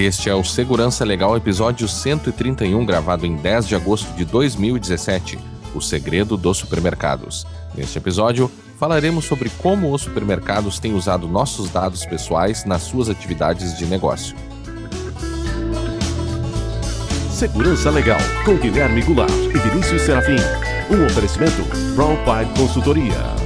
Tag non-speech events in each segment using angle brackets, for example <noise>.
Este é o Segurança Legal, episódio 131, gravado em 10 de agosto de 2017. O segredo dos supermercados. Neste episódio, falaremos sobre como os supermercados têm usado nossos dados pessoais nas suas atividades de negócio. Segurança Legal, com Guilherme Goulart e Vinícius Serafim. Um oferecimento Brown Consultoria.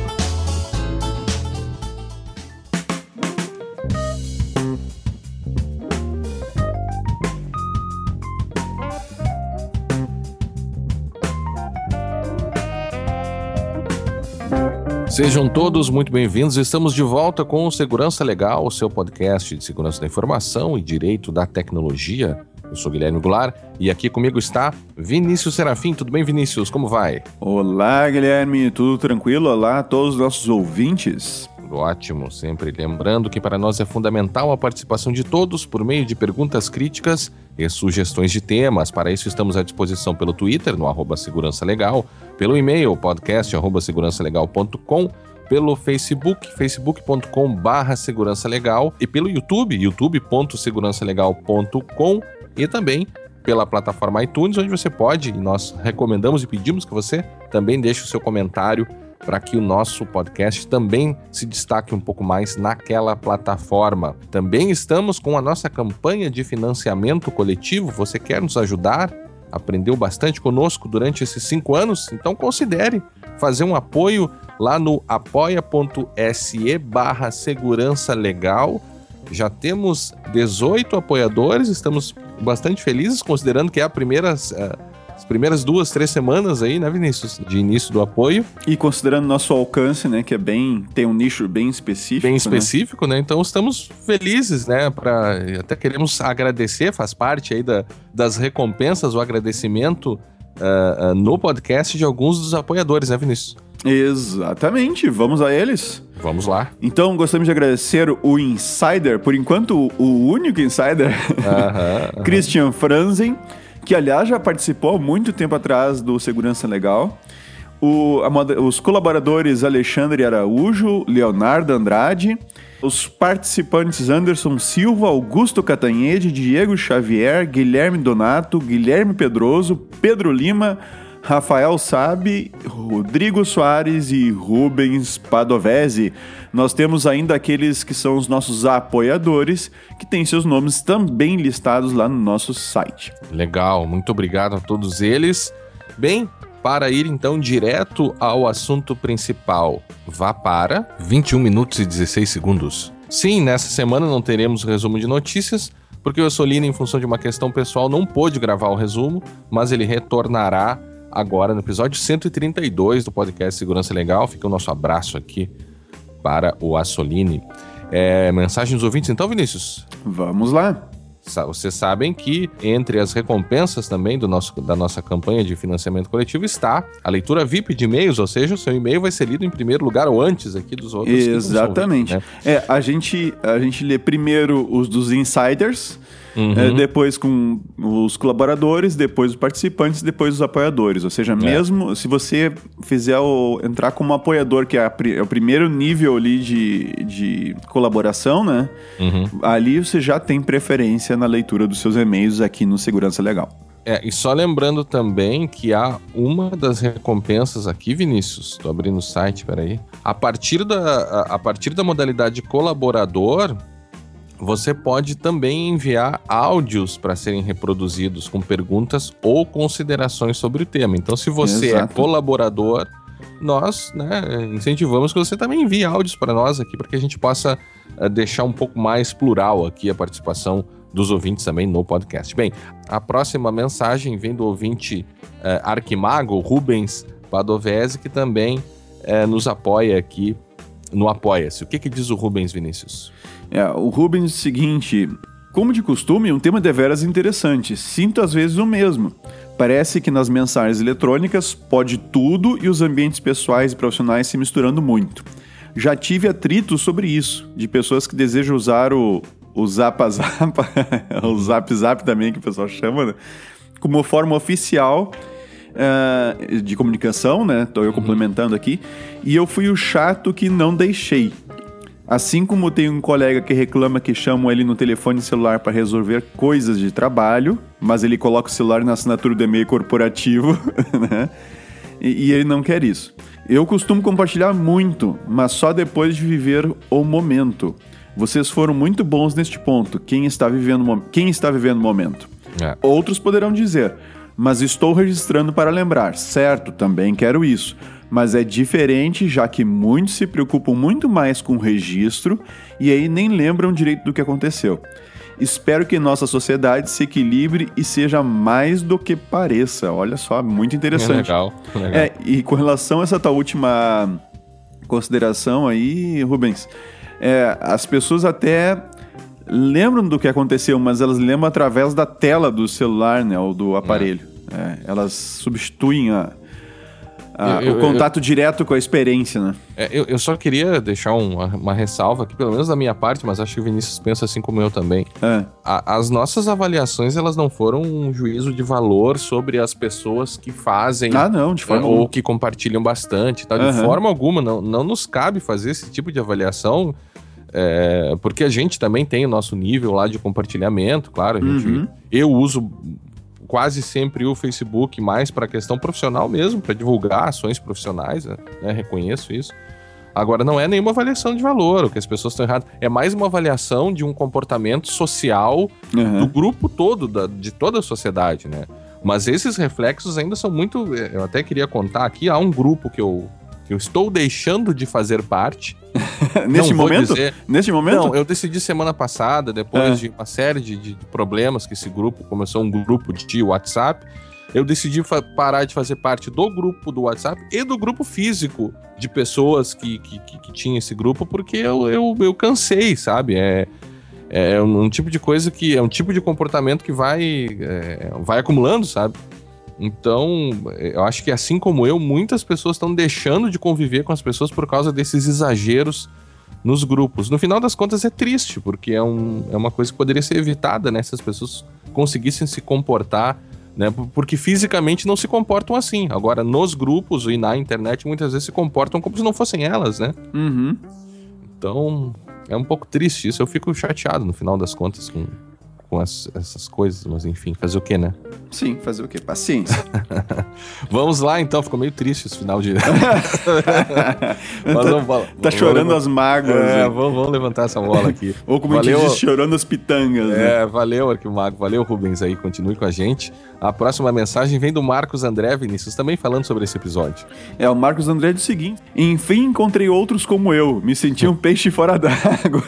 Sejam todos muito bem-vindos. Estamos de volta com o Segurança Legal, o seu podcast de segurança da informação e direito da tecnologia. Eu sou Guilherme Goulart e aqui comigo está Vinícius Serafim. Tudo bem, Vinícius? Como vai? Olá, Guilherme. Tudo tranquilo? Olá a todos os nossos ouvintes. Tudo ótimo. Sempre lembrando que para nós é fundamental a participação de todos por meio de perguntas críticas e sugestões de temas. Para isso, estamos à disposição pelo Twitter, no arroba Segurança Legal, pelo e-mail, podcast arroba segurançalegal.com, pelo Facebook, facebook.com barra segurança legal e pelo YouTube, youtube.segurançalegal.com e também pela plataforma iTunes, onde você pode, e nós recomendamos e pedimos que você também deixe o seu comentário para que o nosso podcast também se destaque um pouco mais naquela plataforma. Também estamos com a nossa campanha de financiamento coletivo. Você quer nos ajudar? Aprendeu bastante conosco durante esses cinco anos? Então considere fazer um apoio lá no apoia.se barra segurança legal. Já temos 18 apoiadores, estamos bastante felizes, considerando que é a primeira. As primeiras duas, três semanas aí, né, Vinícius? De início do apoio. E considerando nosso alcance, né, que é bem. tem um nicho bem específico. Bem né? específico, né? né? Então estamos felizes, né? Pra, até queremos agradecer, faz parte aí da, das recompensas, o agradecimento uh, uh, no podcast de alguns dos apoiadores, né, Vinícius? Exatamente, vamos a eles. Vamos lá. Então, gostaríamos de agradecer o Insider, por enquanto o único Insider, uh -huh, -huh. Christian Franzen que aliás já participou há muito tempo atrás do Segurança Legal. O, a, os colaboradores Alexandre Araújo, Leonardo Andrade, os participantes Anderson Silva, Augusto Catanhede, Diego Xavier, Guilherme Donato, Guilherme Pedroso, Pedro Lima, Rafael Sabe, Rodrigo Soares e Rubens Padovese. Nós temos ainda aqueles que são os nossos apoiadores, que têm seus nomes também listados lá no nosso site. Legal, muito obrigado a todos eles. Bem, para ir então direto ao assunto principal, vá para 21 minutos e 16 segundos. Sim, nessa semana não teremos resumo de notícias, porque o Assolino, em função de uma questão pessoal, não pôde gravar o resumo, mas ele retornará agora no episódio 132 do podcast Segurança Legal. Fica o nosso abraço aqui para o Assolini. É, mensagem dos ouvintes, então, Vinícius? Vamos lá. Vocês sabem que entre as recompensas também do nosso, da nossa campanha de financiamento coletivo está a leitura VIP de e-mails, ou seja, o seu e-mail vai ser lido em primeiro lugar ou antes aqui dos outros. Exatamente. Ouvir, né? É, a gente, a gente lê primeiro os dos insiders, Uhum. É, depois com os colaboradores, depois os participantes, depois os apoiadores. Ou seja, é. mesmo se você fizer o, entrar como apoiador, que é, a, é, o primeiro nível ali de, de colaboração, né? Uhum. Ali você já tem preferência na leitura dos seus e-mails aqui no Segurança Legal. É, e só lembrando também que há uma das recompensas aqui, Vinícius, estou abrindo o site, peraí. A partir da, a, a partir da modalidade colaborador, você pode também enviar áudios para serem reproduzidos com perguntas ou considerações sobre o tema. Então, se você é Exato. é colaborador, nós né, incentivamos que você também envie áudios para nós aqui, para que a gente possa uh, deixar um pouco mais plural aqui a participação dos ouvintes também no podcast. Bem, a próxima mensagem vem do ouvinte uh, Arquimago, Rubens Padovese, que também uh, nos apoia aqui no Apoia-se. O que, que diz o Rubens Vinícius? É, o Rubens diz o seguinte: como de costume, um tema deveras interessante. Sinto às vezes o mesmo. Parece que nas mensagens eletrônicas pode tudo e os ambientes pessoais e profissionais se misturando muito. Já tive atrito sobre isso, de pessoas que desejam usar o, o Zap Zap, <laughs> o Zap Zap também, que o pessoal chama, né? como forma oficial uh, de comunicação, né? Estou eu uhum. complementando aqui. E eu fui o chato que não deixei. Assim como tem um colega que reclama que chamam ele no telefone celular para resolver coisas de trabalho, mas ele coloca o celular na assinatura do e-mail corporativo, <laughs> né? E, e ele não quer isso. Eu costumo compartilhar muito, mas só depois de viver o momento. Vocês foram muito bons neste ponto. Quem está vivendo, quem está vivendo o momento? É. Outros poderão dizer, mas estou registrando para lembrar. Certo, também quero isso. Mas é diferente, já que muitos se preocupam muito mais com o registro e aí nem lembram direito do que aconteceu. Espero que nossa sociedade se equilibre e seja mais do que pareça. Olha só, muito interessante. É legal, legal. É, e com relação a essa tua última consideração aí, Rubens, é, as pessoas até lembram do que aconteceu, mas elas lembram através da tela do celular, né, ou do aparelho. É. É, elas substituem a, a, eu, o contato eu, direto com a experiência, né? É, eu, eu só queria deixar uma, uma, ressalva aqui, pelo menos da minha parte, mas acho que o Vinícius pensa assim como eu também. É. A, as nossas avaliações, elas não foram um juízo de valor sobre as pessoas que fazem. Ah, não, de forma Ou alguma. que compartilham bastante. Tá? De uhum. forma alguma, não, não nos cabe fazer esse tipo de avaliação é, porque a gente também tem o nosso nível lá de compartilhamento, claro. Gente, uhum. Eu uso quase sempre o Facebook mais para questão profissional mesmo, para divulgar ações profissionais, né? Reconheço isso. Agora, não é nenhuma avaliação de valor, o que as pessoas estão erradas. É mais uma avaliação de um comportamento social uhum. do grupo todo, da, de toda a sociedade, né? Mas esses reflexos ainda são muito. Eu até queria contar aqui, há um grupo que eu eu estou deixando de fazer parte. <laughs> Neste momento? Dizer... Neste momento? Não, eu decidi semana passada, depois é. de uma série de, de, problemas que esse grupo começou um grupo de WhatsApp, eu decidi parar de fazer parte do grupo do WhatsApp e do grupo físico de pessoas que, que, que, que tinha esse grupo, porque eu, eu, eu cansei, sabe? É, é um, um, tipo de coisa que. É um tipo de comportamento que vai, é, vai acumulando, sabe? Então, eu acho que assim como eu, muitas pessoas estão deixando de conviver com as pessoas por causa desses exageros nos grupos. No final das contas é triste, porque é, um, é uma coisa que poderia ser evitada, né? Se as pessoas conseguissem se comportar, né? Porque fisicamente não se comportam assim. Agora, nos grupos e na internet, muitas vezes se comportam como se não fossem elas, né? Uhum. Então, é um pouco triste isso. Eu fico chateado no final das contas com, com as, essas coisas, mas enfim, fazer o que, né? Sim, fazer o que? Paciência. <laughs> vamos lá, então. Ficou meio triste esse final de. <laughs> <laughs> mas tá, vamos, tá chorando vamos, as mágoas. É, vamos, vamos, levantar essa bola aqui. Ou como valeu, a gente diz, chorando as pitangas. É, né? valeu, Arquimago. Valeu, Rubens aí. Continue com a gente. A próxima mensagem vem do Marcos André Vinícius, também falando sobre esse episódio. É, o Marcos André diz o seguinte: Enfim, encontrei outros como eu. Me senti um peixe fora d'água.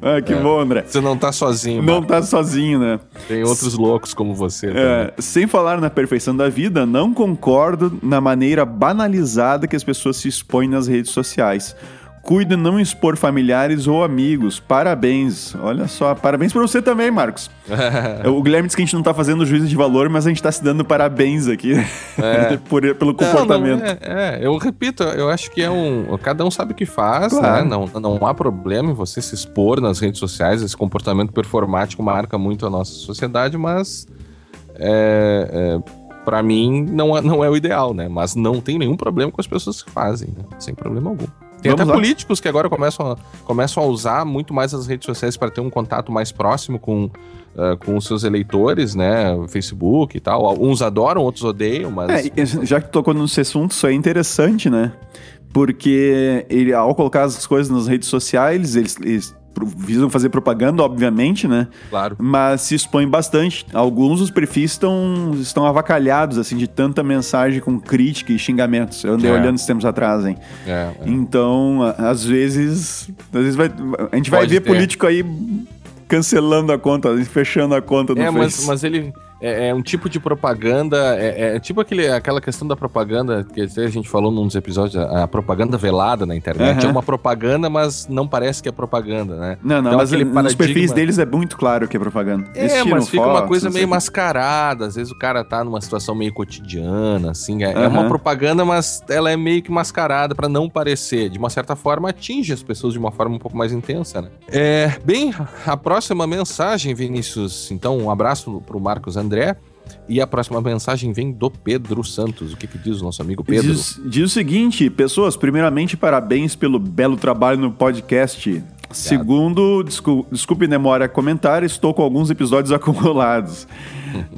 ah, que é, bom, André. Você não tá sozinho. Não tá sozinho, né? Tem outros loucos como você. É, sem falar na perfeição da vida, não concordo na maneira banalizada que as pessoas se expõem nas redes sociais. Cuide não expor familiares ou amigos. Parabéns. Olha só, parabéns para você também, Marcos. <laughs> o Guilherme disse que a gente não tá fazendo juízo de valor, mas a gente tá se dando parabéns aqui é. <laughs> Por, pelo comportamento. Não, não, é, é, eu repito, eu acho que é um. Cada um sabe o que faz, né? claro. né? Não, não há problema em você se expor nas redes sociais. Esse comportamento performático marca muito a nossa sociedade, mas. É, é para mim não, é, não é o ideal, né? Mas não tem nenhum problema com as pessoas que fazem, né? Sem problema algum. Tem Vamos até lá. políticos que agora começam a, começam a usar muito mais as redes sociais para ter um contato mais próximo com, uh, com os seus eleitores, né? Facebook e tal. Uns adoram, outros odeiam, mas. É, já que tocou nesse assunto, isso é interessante, né? Porque ele, ao colocar as coisas nas redes sociais, eles, eles visam fazer propaganda, obviamente, né? Claro. Mas se expõem bastante. Alguns dos perfis estão, estão avacalhados, assim, de tanta mensagem com crítica e xingamentos. Eu andei é. olhando esses tempos atrás, hein? É, é. Então, às vezes, às vezes vai, a gente Pode vai ver ter. político aí cancelando a conta, fechando a conta do é, mas, mas ele é, é, um tipo de propaganda, é, é, tipo aquele, aquela questão da propaganda que a gente falou num dos episódios, a, propaganda velada na internet. Uhum. É uma propaganda, mas não parece que é propaganda, né? Não, não, então, mas paradigma... nos perfis deles é muito claro que é propaganda. é, mas fica uma coisa meio mascarada. Às vezes o cara tá numa situação meio cotidiana, assim. É, uhum. é uma propaganda, mas ela é meio que mascarada para não parecer. De uma certa forma, atinge as pessoas de uma forma um pouco mais intensa, né? É, bem, a próxima mensagem, Vinícius. Então, um abraço pro Marcos André. André. E a próxima mensagem vem do Pedro Santos. O que, que diz o nosso amigo Pedro? Diz, diz o seguinte, pessoas, primeiramente, parabéns pelo belo trabalho no podcast. Segundo, desculpe, desculpe demora comentar, estou com alguns episódios <laughs> acumulados.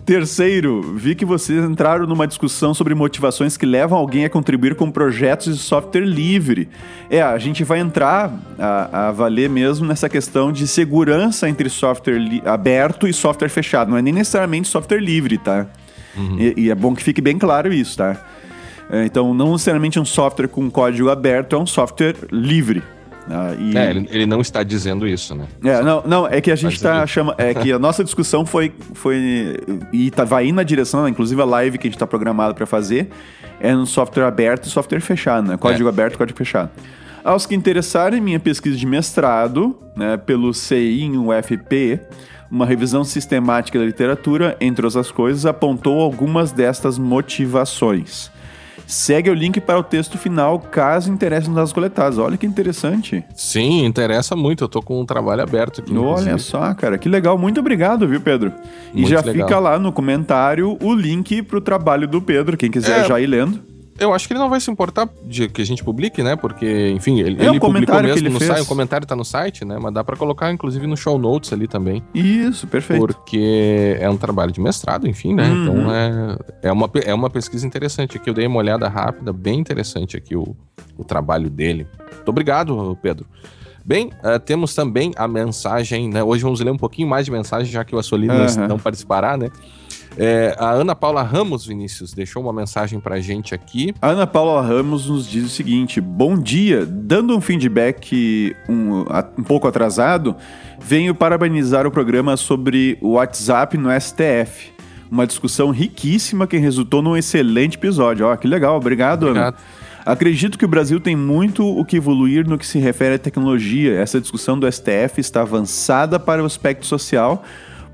Terceiro, vi que vocês entraram numa discussão sobre motivações que levam alguém a contribuir com projetos de software livre. É, a gente vai entrar a, a valer mesmo nessa questão de segurança entre software aberto e software fechado. Não é nem necessariamente software livre, tá? Uhum. E, e é bom que fique bem claro isso, tá? É, então, não necessariamente um software com código aberto é um software livre. Ah, e... É, ele, ele, não está dizendo isso, né? É, não, não, é que a gente está chama, é que a nossa discussão foi foi e tá, vai indo na direção, inclusive a live que a gente está programado para fazer é no software aberto e software fechado, né? Código é. aberto, código fechado. Aos que interessarem, minha pesquisa de mestrado, né, pelo CI em UFP, uma revisão sistemática da literatura, entre outras coisas, apontou algumas destas motivações. Segue o link para o texto final, caso interesse nos dados coletados. Olha que interessante. Sim, interessa muito. Eu tô com um trabalho aberto aqui. Olha inclusive. só, cara, que legal. Muito obrigado, viu, Pedro? E muito já legal. fica lá no comentário o link para o trabalho do Pedro, quem quiser é... já ir lendo. Eu acho que ele não vai se importar de que a gente publique, né? Porque, enfim, ele, é, ele publicou mesmo ele no site, o comentário tá no site, né? Mas dá para colocar, inclusive, no show notes ali também. Isso, perfeito. Porque é um trabalho de mestrado, enfim, né? Uhum. Então é, é, uma, é uma pesquisa interessante aqui. Eu dei uma olhada rápida, bem interessante aqui o, o trabalho dele. Muito obrigado, Pedro. Bem, uh, temos também a mensagem, né? Hoje vamos ler um pouquinho mais de mensagem, já que o Assolino uhum. não participará, né? É, a Ana Paula Ramos, Vinícius, deixou uma mensagem pra gente aqui. A Ana Paula Ramos nos diz o seguinte: Bom dia, dando um feedback um, um pouco atrasado, venho parabenizar o programa sobre o WhatsApp no STF. Uma discussão riquíssima que resultou num excelente episódio. Ó, que legal, obrigado, obrigado. Ana. Acredito que o Brasil tem muito o que evoluir no que se refere à tecnologia. Essa discussão do STF está avançada para o aspecto social,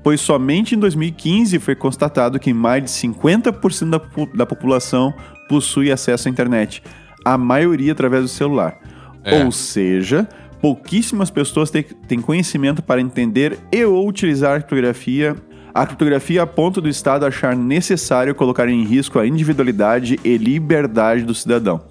pois somente em 2015 foi constatado que mais de 50% da, da população possui acesso à internet, a maioria através do celular. É. Ou seja, pouquíssimas pessoas têm, têm conhecimento para entender e ou utilizar a criptografia a criptografia a ponto do Estado achar necessário colocar em risco a individualidade e liberdade do cidadão.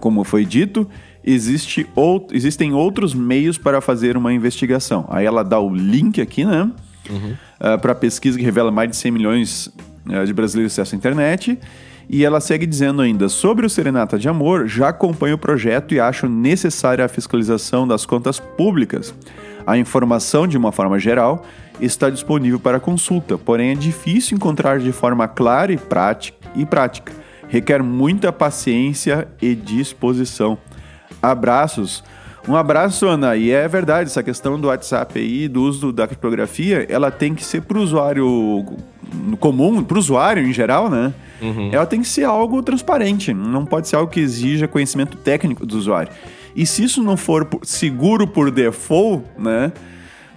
Como foi dito, existe ou, existem outros meios para fazer uma investigação. Aí ela dá o link aqui, né? Uhum. Ah, para a pesquisa que revela mais de 100 milhões uh, de brasileiros acesso à internet. E ela segue dizendo ainda: sobre o Serenata de Amor, já acompanho o projeto e acho necessária a fiscalização das contas públicas. A informação, de uma forma geral, está disponível para consulta, porém é difícil encontrar de forma clara e prática. E prática. Requer muita paciência e disposição. Abraços. Um abraço, Ana. E é verdade, essa questão do WhatsApp aí, do uso da criptografia, ela tem que ser para o usuário comum, para o usuário em geral, né? Uhum. Ela tem que ser algo transparente, não pode ser algo que exija conhecimento técnico do usuário. E se isso não for seguro por default, né?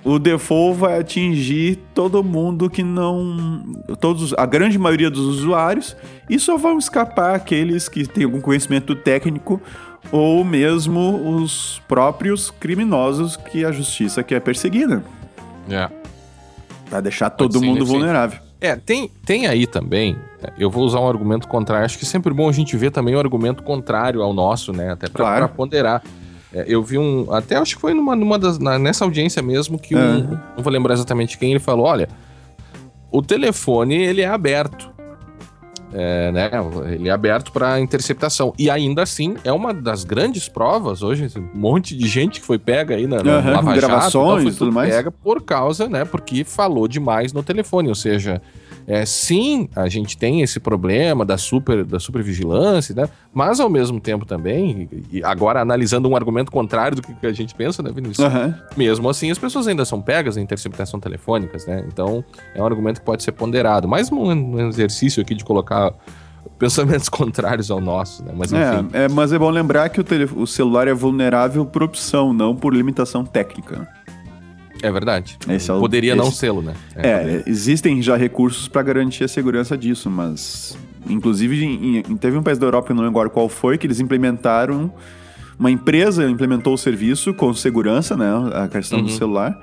O default vai atingir todo mundo que não. Todos, a grande maioria dos usuários, e só vão escapar aqueles que têm algum conhecimento técnico ou mesmo os próprios criminosos que a justiça quer perseguir, né? É. Pra deixar todo mundo vulnerável. É, tem, tem aí também, eu vou usar um argumento contrário, acho que é sempre bom a gente ver também o um argumento contrário ao nosso, né? Até pra, claro. pra ponderar. É, eu vi um. Até acho que foi numa, numa das, na, nessa audiência mesmo que um. É. Não vou lembrar exatamente quem ele falou: olha, o telefone ele é aberto é, né, ele é aberto para interceptação. E ainda assim, é uma das grandes provas hoje, um monte de gente que foi pega aí na, na uhum, Lava gravações e tudo mais. Pega por causa, né, porque falou demais no telefone, ou seja, é, sim, a gente tem esse problema da super da supervigilância, né? Mas ao mesmo tempo também, e agora analisando um argumento contrário do que a gente pensa, né, Vinícius? Uhum. Mesmo assim, as pessoas ainda são pegas em interceptação telefônicas, né? Então, é um argumento que pode ser ponderado. Mais um, um exercício aqui de colocar <laughs> pensamentos contrários ao nosso, né? Mas enfim. É, é mas é bom lembrar que o, o celular é vulnerável por opção, não por limitação técnica. É verdade. É o, Poderia esse, não sê-lo, né? É, é existem já recursos para garantir a segurança disso, mas. Inclusive, em, em, teve um país da Europa, eu não lembro agora qual foi, que eles implementaram. Uma empresa implementou o serviço com segurança, né? A questão uhum. do celular.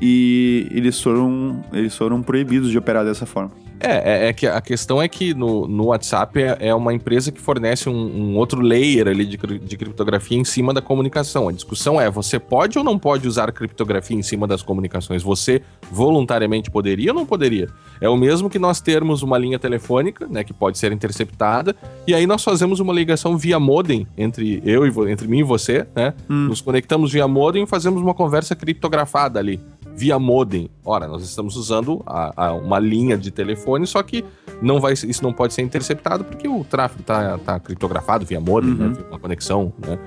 E eles foram, eles foram proibidos de operar dessa forma. É, é, é, que a questão é que no, no WhatsApp é, é uma empresa que fornece um, um outro layer ali de, de, criptografia em cima da comunicação. A discussão é: você pode ou não pode usar criptografia em cima das comunicações? Você voluntariamente poderia ou não poderia? É o mesmo que nós termos uma linha telefônica, né, que pode ser interceptada, e aí nós fazemos uma ligação via modem entre eu e entre mim e você, né? Hum. Nos conectamos via modem e fazemos uma conversa criptografada ali via modem. Ora, nós estamos usando a, a uma linha de telefone, só que não vai, isso não pode ser interceptado porque o tráfego está tá criptografado via modem, né? uhum. né? uma conexão. Né?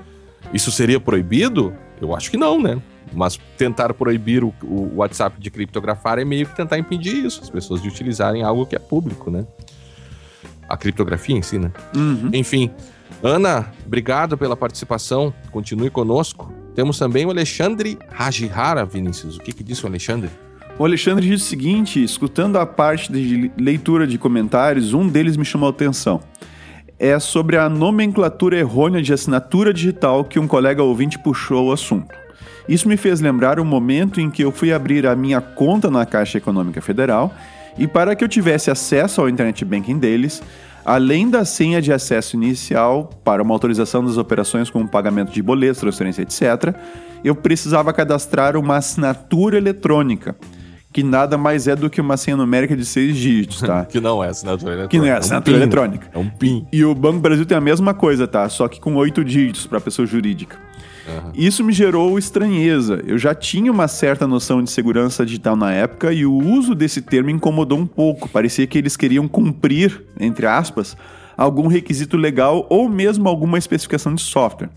Isso seria proibido? Eu acho que não, né? Mas tentar proibir o, o WhatsApp de criptografar é meio que tentar impedir isso, as pessoas de utilizarem algo que é público, né? A criptografia em si, né? Uhum. Enfim, Ana, obrigado pela participação. Continue conosco. Temos também o Alexandre Rajihara, Vinícius. O que, que disse o Alexandre? O Alexandre diz o seguinte: escutando a parte de leitura de comentários, um deles me chamou a atenção. É sobre a nomenclatura errônea de assinatura digital que um colega ouvinte puxou o assunto. Isso me fez lembrar o momento em que eu fui abrir a minha conta na Caixa Econômica Federal e, para que eu tivesse acesso ao internet banking deles, Além da senha de acesso inicial para uma autorização das operações como pagamento de boletos, transferência, etc., eu precisava cadastrar uma assinatura eletrônica, que nada mais é do que uma senha numérica de seis dígitos, tá? <laughs> que não é assinatura eletrônica. Que não é assinatura é um eletrônica. É um PIN. E o Banco Brasil tem a mesma coisa, tá? Só que com oito dígitos para pessoa jurídica. Uhum. Isso me gerou estranheza. Eu já tinha uma certa noção de segurança digital na época e o uso desse termo incomodou um pouco. Parecia que eles queriam cumprir, entre aspas, algum requisito legal ou mesmo alguma especificação de software.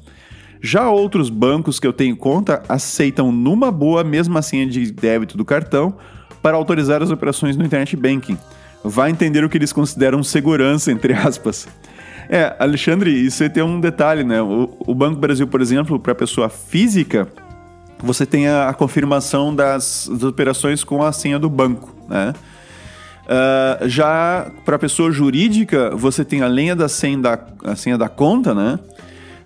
Já outros bancos que eu tenho conta aceitam numa boa a mesma senha de débito do cartão para autorizar as operações no internet banking. Vai entender o que eles consideram segurança, entre aspas. É, Alexandre, isso tem um detalhe, né? O, o Banco Brasil, por exemplo, para pessoa física, você tem a, a confirmação das, das, operações com a senha do banco, né? Uh, já para pessoa jurídica, você tem além da senha da, a senha da conta, né?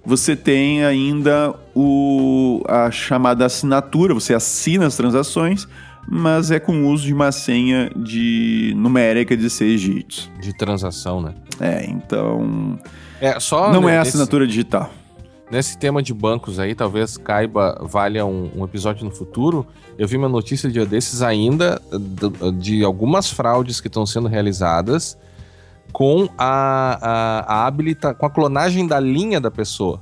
Você tem ainda o, a chamada assinatura, você assina as transações, mas é com o uso de uma senha de numérica de seis dígitos. De transação, né? É, então. É, só não é assinatura digital. Nesse tema de bancos aí, talvez caiba, valha um, um, episódio no futuro. Eu vi uma notícia dia desses ainda de, de algumas fraudes que estão sendo realizadas com a, a, a habilita, com a clonagem da linha da pessoa.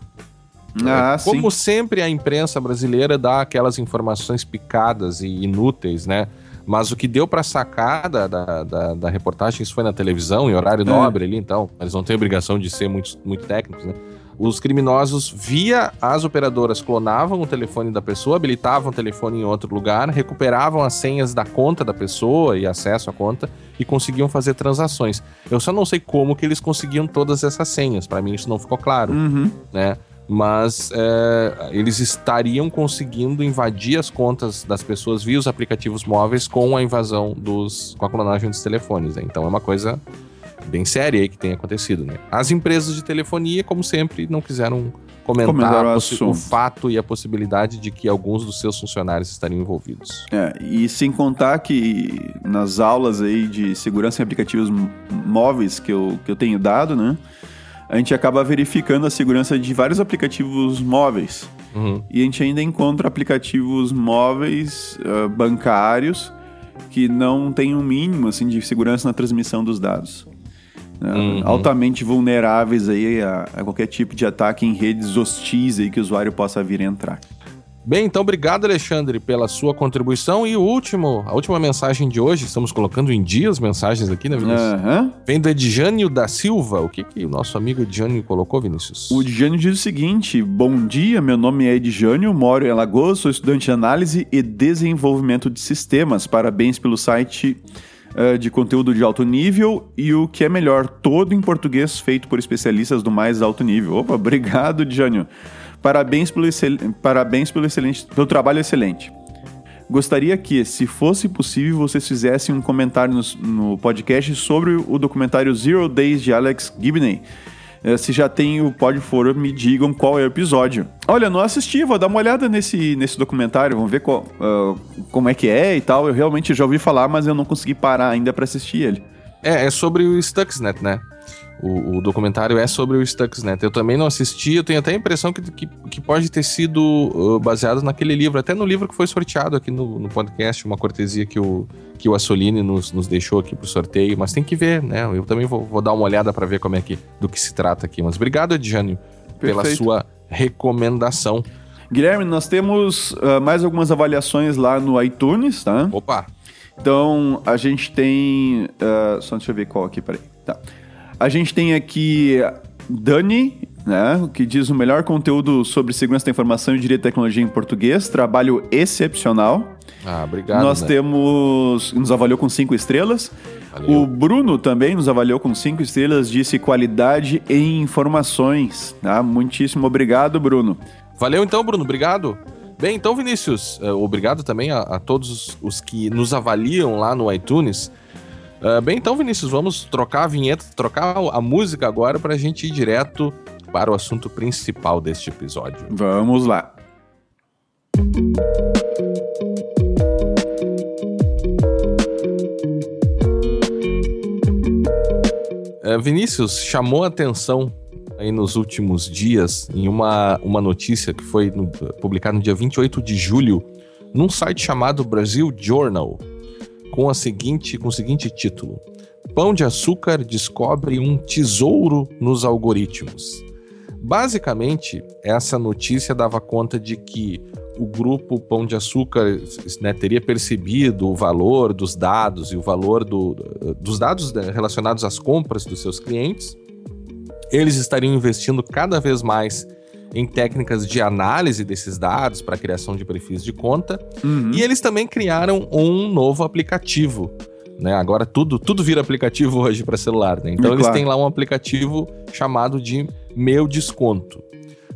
Ah, é, Como sempre, a imprensa brasileira dá aquelas informações picadas e inúteis, né? Mas o que deu para sacar da, da, da, da, reportagem, isso foi na televisão, em horário é. nobre ali, então, eles não têm obrigação de ser muito, muito técnicos, né? Os criminosos, via as operadoras, clonavam o telefone da pessoa, habilitavam o telefone em outro lugar, recuperavam as senhas da conta da pessoa e acesso à conta e conseguiam fazer transações. Eu só não sei como que eles conseguiam todas essas senhas, para mim isso não ficou claro, uhum. né? Mas é, eles estariam conseguindo invadir as contas das pessoas via os aplicativos móveis com a invasão dos com a clonagem dos telefones. Né? Então é uma coisa bem séria aí que tem acontecido. Né? As empresas de telefonia, como sempre, não quiseram comentar o, o, fato e a possibilidade de que alguns dos seus funcionários estariam envolvidos. É, e sem contar que nas aulas aí de segurança em aplicativos móveis que eu, que eu tenho dado, né? A gente acaba verificando a segurança de vários aplicativos móveis. Uhum. E a gente ainda encontra aplicativos móveis uh, bancários que não têm um mínimo assim, de segurança na transmissão dos dados. Né? Uhum. Altamente vulneráveis aí a, a, qualquer tipo de ataque em redes hostis aí que o usuário possa vir a entrar. Bem, então obrigado, Alexandre, pela sua contribuição. E o último, a última mensagem de hoje, estamos colocando em dia as mensagens aqui, né, Vinícius? Uhum. Vem do Edjânio da Silva. O que, que o nosso amigo Edjânio colocou, Vinícius? O Edjânio diz o seguinte: Bom dia, meu nome é Edjânio, moro em Alagoas, sou estudante de análise e desenvolvimento de sistemas. Parabéns pelo site uh, de conteúdo de alto nível e o que é melhor, todo em português, feito por especialistas do mais alto nível. Opa, obrigado, Edjânio. Parabéns pelo, excel... Parabéns pelo, excelente... pelo trabalho excelente. Gostaria que, se fosse possível, vocês fizessem um comentário no, no podcast sobre o documentário Zero Days de Alex Gibney. Eh, se já tem o Pod Forum, me digam qual é o episódio. Olha, não assisti, vou dar uma olhada nesse, nesse documentário, vamos ver qual, uh, como é que é e tal. Eu realmente já ouvi falar, mas eu não consegui parar ainda para assistir ele. É, é sobre o Stuxnet, né? O, o, documentário é sobre o Stuxnet. Eu também não assisti, eu tenho até a impressão que, que, que pode ter sido uh, baseado naquele livro, até no livro que foi sorteado aqui no, no podcast, uma cortesia que o, que o Assolini nos, nos deixou aqui pro sorteio, mas tem que ver, né? Eu também vou, vou dar uma olhada para ver como é que do que se trata aqui. Mas obrigado, Edjânio, pela sua recomendação. Guilherme, nós temos uh, mais algumas avaliações lá no iTunes, tá? Opa! Então, a gente tem. Uh, só deixa eu ver qual aqui, peraí. Tá. A gente tem aqui Dani, né, que diz o melhor conteúdo sobre segurança da informação e direito de tecnologia em português. Trabalho excepcional. Ah, obrigado. Nós né? temos. Nos avaliou com cinco estrelas. Valeu. O Bruno também nos avaliou com cinco estrelas, disse qualidade em informações. Tá? Muitíssimo obrigado, Bruno. Valeu então, Bruno. Obrigado. Bem, então, Vinícius, uh, obrigado também a, a, todos os que nos avaliam lá no iTunes. Uh, bem, então, Vinícius, vamos trocar a vinheta, trocar a música agora para a gente ir direto para o assunto principal deste episódio. Vamos lá. Uh, Vinícius, chamou a atenção aí nos últimos dias em uma, uma notícia que foi no, publicada no dia 28 de julho num site chamado Brasil Journal com, a seguinte, com o seguinte título: Pão de Açúcar descobre um tesouro nos algoritmos. Basicamente, essa notícia dava conta de que o grupo Pão de Açúcar né, teria percebido o valor dos dados e o valor do, dos dados né, relacionados às compras dos seus clientes. Eles estariam investindo cada vez mais em técnicas de análise desses dados para criação de perfis de conta. Uhum. E eles também criaram um novo aplicativo. Né? Agora tudo, tudo vira aplicativo <laughs> hoje para celular. Né? Então é, eles claro. têm lá um aplicativo chamado de Meu Desconto.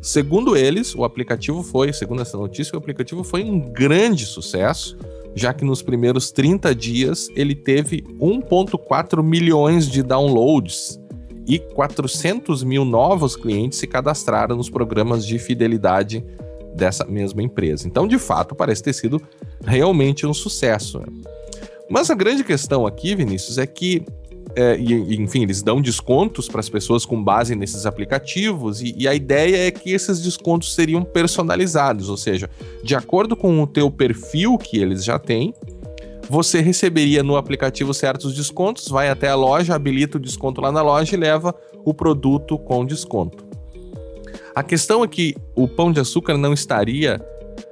Segundo eles, o aplicativo foi, segundo essa notícia, o aplicativo foi um grande sucesso, já que nos primeiros 30 dias ele teve 1,4 milhões de downloads e 400 mil novos clientes se cadastraram nos programas de fidelidade dessa mesma empresa. Então, de fato, parece ter sido realmente um sucesso. Mas a grande questão aqui, Vinícius, é que, é, e, enfim, eles dão descontos para as pessoas com base nesses aplicativos, e, e, a ideia é que esses descontos seriam personalizados, ou seja, de acordo com o teu perfil que eles já têm, você receberia no aplicativo certos descontos, vai até a loja, habilita o desconto lá na loja e leva o produto com desconto. A questão é que o pão de açúcar não estaria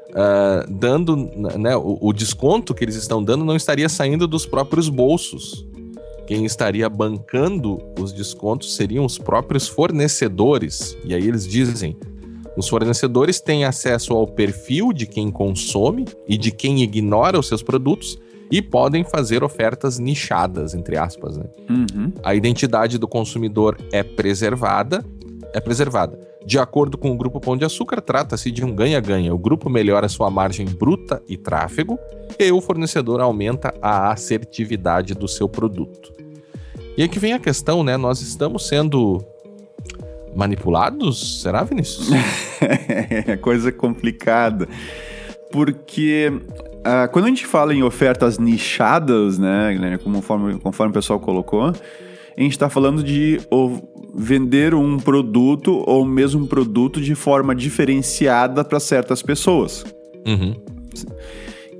uh, dando, né, o, o desconto que eles estão dando não estaria saindo dos próprios bolsos. Quem estaria bancando os descontos seriam os próprios fornecedores. E aí eles dizem: os fornecedores têm acesso ao perfil de quem consome e de quem ignora os seus produtos e podem fazer ofertas nichadas, entre aspas. Né? Uhum. A identidade do consumidor é preservada, é preservada. De acordo com o Grupo Pão de Açúcar, trata-se de um ganha-ganha. O grupo melhora sua margem bruta e tráfego, e o fornecedor aumenta a assertividade do seu produto. E aí que vem a questão, né? Nós estamos sendo manipulados? Será, Vinícius? <laughs> é coisa complicada. Porque Uh, quando a gente fala em ofertas nichadas, né, conforme, conforme o pessoal colocou, a gente está falando de vender um produto ou mesmo um produto de forma diferenciada para certas pessoas. Uhum.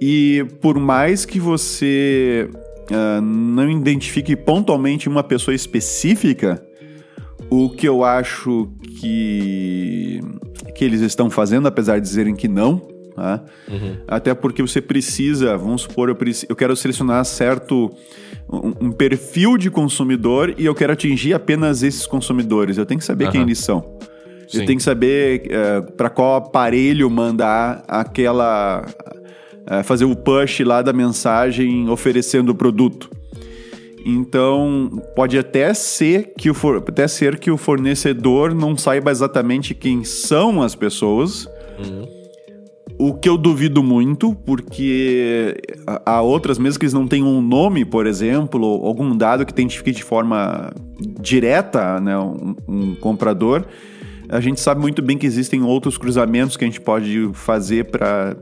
E por mais que você uh, não identifique pontualmente uma pessoa específica, o que eu acho que, que eles estão fazendo, apesar de dizerem que não, Tá? Uhum. Até porque você precisa, vamos supor, eu, preciso, eu quero selecionar certo um, um, perfil de consumidor e eu quero atingir apenas esses consumidores. Eu tenho que saber uhum. quem eles são. Sim. Eu tenho que saber uh, eh, para qual aparelho mandar aquela. Uh, fazer o push lá da mensagem oferecendo o produto. Então, pode até ser que o for, até ser que o fornecedor não saiba exatamente quem são as pessoas. Uhum o que eu duvido muito, porque há outras, mesmo que eles não tenham um nome, por exemplo, algum dado que identifique de forma direta né, um, um comprador, a gente sabe muito bem que existem outros cruzamentos que a gente pode fazer para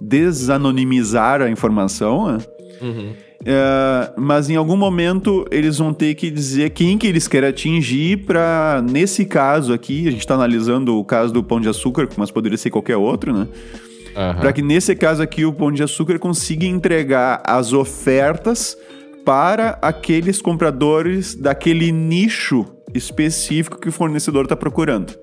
desanonimizar a informação. Né? Uhum. É, mas em algum momento eles vão ter que dizer quem que eles querem atingir para nesse caso aqui, a gente está analisando o caso do Pão de Açúcar, mas poderia ser qualquer outro, né? Uhum. Para que nesse caso aqui o Pão de Açúcar consiga entregar as ofertas para aqueles compradores daquele nicho específico que o fornecedor está procurando.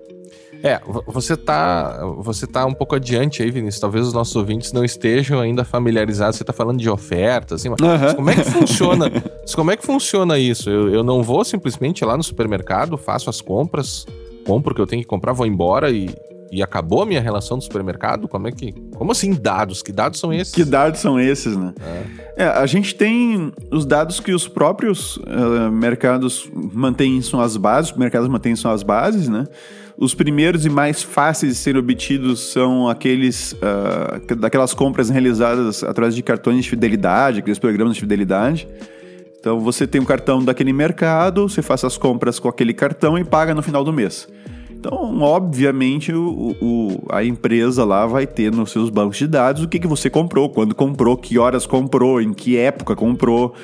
É, você tá, você tá um pouco adiante aí, Vinícius. Talvez os nossos ouvintes não estejam ainda familiarizados. Você tá falando de ofertas, assim, mas uhum. como é que funciona? como é que funciona isso? Eu, eu não vou simplesmente lá no supermercado, faço as compras, compro o que eu tenho que comprar, vou embora e, e acabou a minha relação no supermercado? Como é que. Como assim dados? Que dados são esses? Que dados são esses, né? É, é a gente tem os dados que os próprios uh, mercados mantêm são as bases, os mercados mantêm são as bases, né? Os primeiros e mais fáceis de serem obtidos são aqueles uh, daquelas compras realizadas através de cartões de fidelidade, aqueles programas de fidelidade. Então você tem um cartão daquele mercado, você faz as compras com aquele cartão e paga no final do mês. Então, obviamente, o, o, a empresa lá vai ter nos seus bancos de dados o que, que você comprou, quando comprou, que horas comprou, em que época comprou,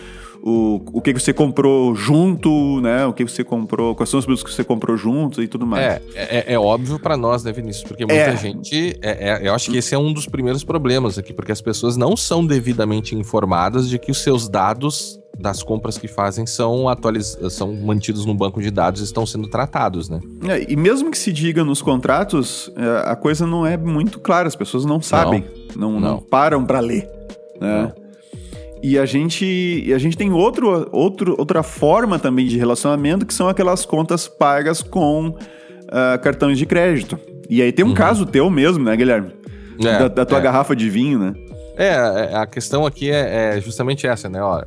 o, o que, você comprou junto, né? O que você comprou, quais são os produtos que você comprou juntos e tudo mais. É, é, é óbvio para nós, né, Vinícius? Porque muita é. gente. É, é, eu acho que esse é um dos primeiros problemas aqui, porque as pessoas não são devidamente informadas de que os seus dados das compras que fazem são atualiz... são mantidos no banco de dados e estão sendo tratados, né? É, e mesmo que se diga nos contratos, é, a coisa não é muito clara, as pessoas não sabem, não, não, não. não param para ler, né? E a gente, a gente tem outro, outro, outra forma também de relacionamento, que são aquelas contas pagas com uh, cartões de crédito. E aí tem um uhum. caso teu mesmo, né, Guilherme? É, da, da, tua é. garrafa de vinho, né? É, a questão aqui é, é justamente essa, né? Ó,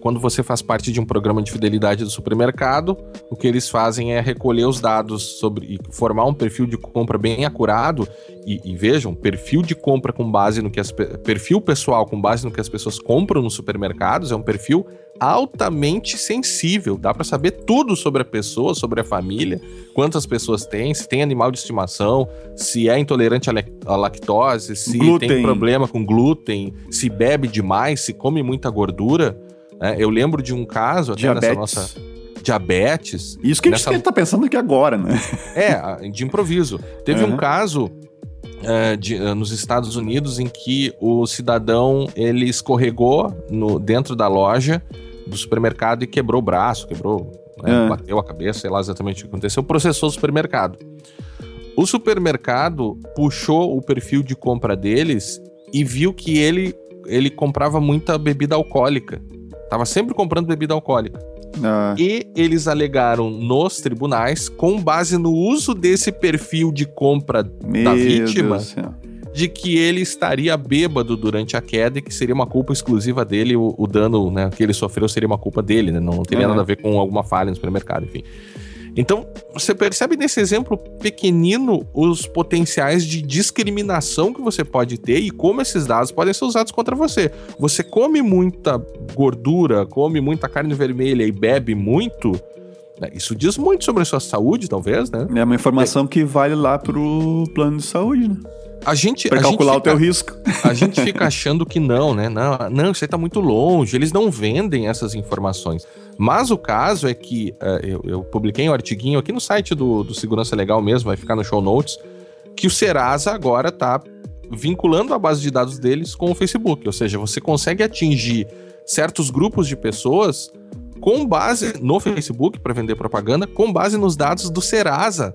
quando você faz parte de um programa de fidelidade do supermercado, o que eles fazem é recolher os dados sobre e formar um perfil de compra bem acurado e, e vejam, perfil de compra com base no que as perfil pessoal com base no que as pessoas compram nos supermercados é um perfil altamente sensível. Dá para saber tudo sobre a pessoa, sobre a família, quantas pessoas tem, se tem animal de estimação, se é intolerante à lactose, se glúten. tem problema com glúten, se bebe demais, se come muita gordura. É, eu lembro de um caso até Diabetes. nossa diabetes. Isso que a gente nessa... tá pensando aqui agora, né? É, de improviso. Teve uhum. um caso é, de, uh, nos Estados Unidos em que o cidadão ele escorregou no, dentro da loja do supermercado e quebrou o braço, quebrou, né, uhum. bateu a cabeça, sei lá exatamente o que aconteceu, processou o supermercado. O supermercado puxou o perfil de compra deles e viu que ele, ele comprava muita bebida alcoólica. Tava sempre comprando bebida alcoólica. Ah. E eles alegaram nos tribunais, com base no uso desse perfil de compra Meu da vítima, de que ele estaria bêbado durante a queda e que seria uma culpa exclusiva dele, o, o dano né, que ele sofreu seria uma culpa dele, né? Não teria uhum. nada a ver com alguma falha no supermercado, enfim. Então, você percebe nesse exemplo pequenino os potenciais de discriminação que você pode ter e como esses dados podem ser usados contra você. Você come muita gordura, come muita carne vermelha e bebe muito, né? isso diz muito sobre a sua saúde, talvez, né? É uma informação é. que vale lá pro plano de saúde, né? A gente. Pra a calcular gente fica, o teu risco. <laughs> A gente fica achando que não, né? Não, não, isso aí tá muito longe. Eles não vendem essas informações. Mas o caso é que uh, eu, eu, publiquei um artiguinho aqui no site do, do Segurança Legal mesmo, vai ficar no show notes, que o Serasa agora está vinculando a base de dados deles com o Facebook. Ou seja, você consegue atingir certos grupos de pessoas com base no Facebook para vender propaganda, com base nos dados do Serasa.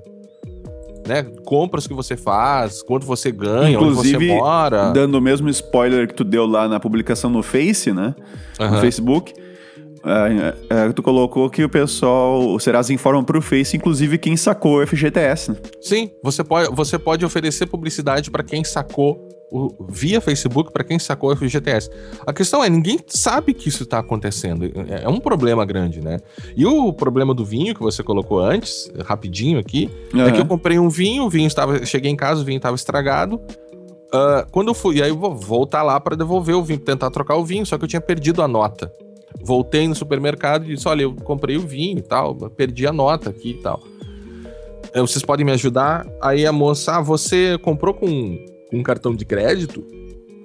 Né? Compras que você faz, quanto você ganha, Inclusive, onde você mora. Dando o mesmo spoiler que tu deu lá na publicação no Face, né? Uhum. No Facebook é, é, tu colocou que o pessoal, o Serasa informa pro Face, inclusive quem sacou o FGTS, né? Sim, você pode, você pode oferecer publicidade para quem sacou o, via Facebook para quem sacou o FGTS. A questão é, ninguém sabe que isso está acontecendo. É, é um problema grande, né? E o problema do vinho que você colocou antes, rapidinho aqui, uhum. é que eu comprei um vinho, o vinho estava. Cheguei em casa, o vinho estava estragado. Uh, quando eu fui, e aí eu vou voltar lá para devolver o vinho, tentar trocar o vinho, só que eu tinha perdido a nota. Voltei no supermercado e disse: Olha, eu comprei o vinho e tal, perdi a nota aqui e tal. Eh, vocês podem me ajudar? Aí a moça, ah, você comprou com, com um cartão de crédito?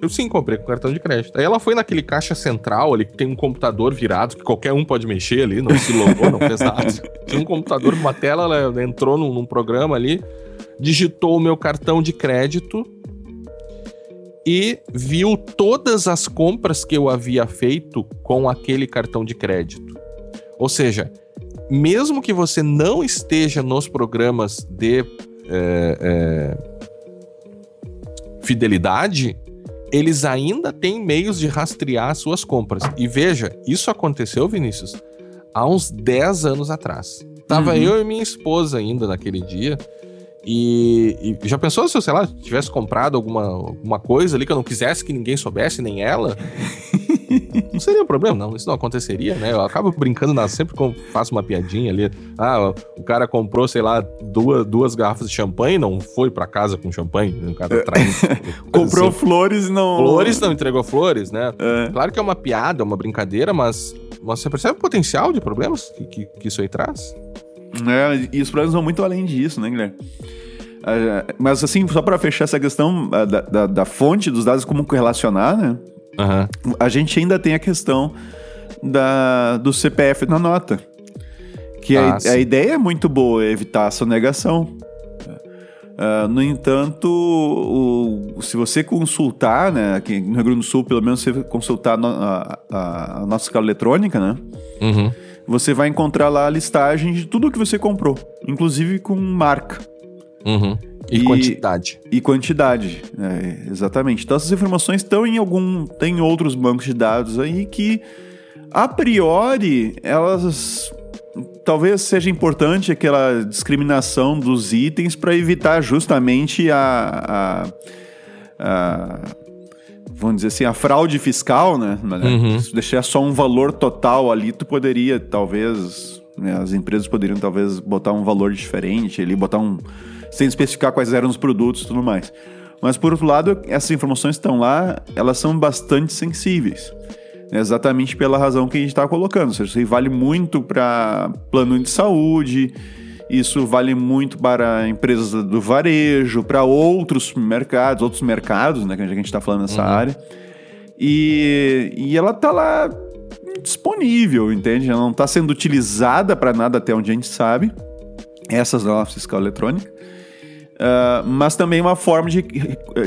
Eu sim comprei com cartão de crédito. Aí ela foi naquele caixa central ali que tem um computador virado que qualquer um pode mexer ali, não se logou, não fez nada. <laughs> Tinha um computador, uma tela, ela entrou num, num programa ali, digitou o meu cartão de crédito e viu todas as compras que eu havia feito com aquele cartão de crédito. Ou seja, mesmo que você não esteja nos programas de é, é, fidelidade, eles ainda têm meios de rastrear suas compras. E veja, isso aconteceu, Vinícius, há uns 10 anos atrás. Tava uhum. eu e minha esposa ainda naquele dia. E, e, já pensou se eu, sei lá, tivesse comprado alguma, alguma coisa ali que eu não quisesse que ninguém soubesse, nem ela? <laughs> não seria um problema, não. Isso não aconteceria, né? Eu acabo brincando na, sempre que faço uma piadinha ali. Ah, o cara comprou, sei lá, duas, duas garrafas de champanhe, não foi para casa com champanhe. Né? O cara traz. <laughs> comprou assim. flores e não. Flores não entregou flores, né? É. Claro que é uma piada, uma brincadeira, mas você percebe o potencial de problemas que, que, que isso aí traz? É, e os problemas vão muito além disso, né, Guilherme? Uh, mas assim, só para fechar essa questão uh, da, da, da, fonte dos dados, como correlacionar, né? Uhum. A gente ainda tem a questão da, do CPF na nota. Que ah, a, a, ideia é muito boa, é evitar a sonegação. Uh, no entanto, o, se você consultar, né, aqui no Rio Grande do Sul, pelo menos você consultar a, a, a nossa escala eletrônica, né? Uhum. Você vai encontrar lá a listagem de tudo que você comprou, inclusive com marca. Uhum. E, e, quantidade. E quantidade, é, exatamente. Então essas informações estão em algum. tem outros bancos de dados aí que, a priori, elas. Talvez seja importante aquela discriminação dos itens para evitar justamente a, a, a, Vamos dizer assim, a fraude fiscal, né? Uhum. Se deixar só um valor total ali, tu poderia, talvez. Né, as empresas poderiam talvez botar um valor diferente ali, botar um sem especificar quais eram os produtos e tudo mais. Mas por outro lado, essas informações estão lá, elas são bastante sensíveis. Exatamente pela razão que a gente está colocando. Ou seja, isso vale muito para plano de saúde, isso vale muito para empresas do varejo, para outros mercados, outros mercados, né, que a gente está falando nessa uhum. área. E, e ela está lá disponível, entende? Ela não está sendo utilizada para nada até onde a gente sabe. Essas da nossa fiscal eletrônica. Uh, mas também uma forma de,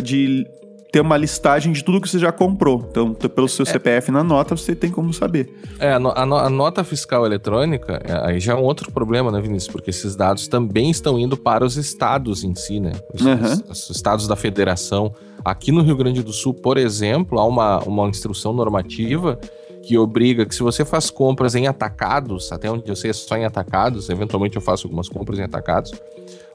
de ter uma listagem de tudo que você já comprou. Então, pelo seu é. CPF na nota, você tem como saber. É, a, no, a, nota fiscal eletrônica, é, aí já é um outro problema, né, Vinícius? Porque esses dados também estão indo para os estados em si, né? Os, uhum. os, os estados da federação. Aqui no Rio Grande do Sul, por exemplo, há uma, uma instrução normativa que obriga que se você faz compras em atacados, até onde eu sei é só em atacados, eventualmente eu faço algumas compras em atacados,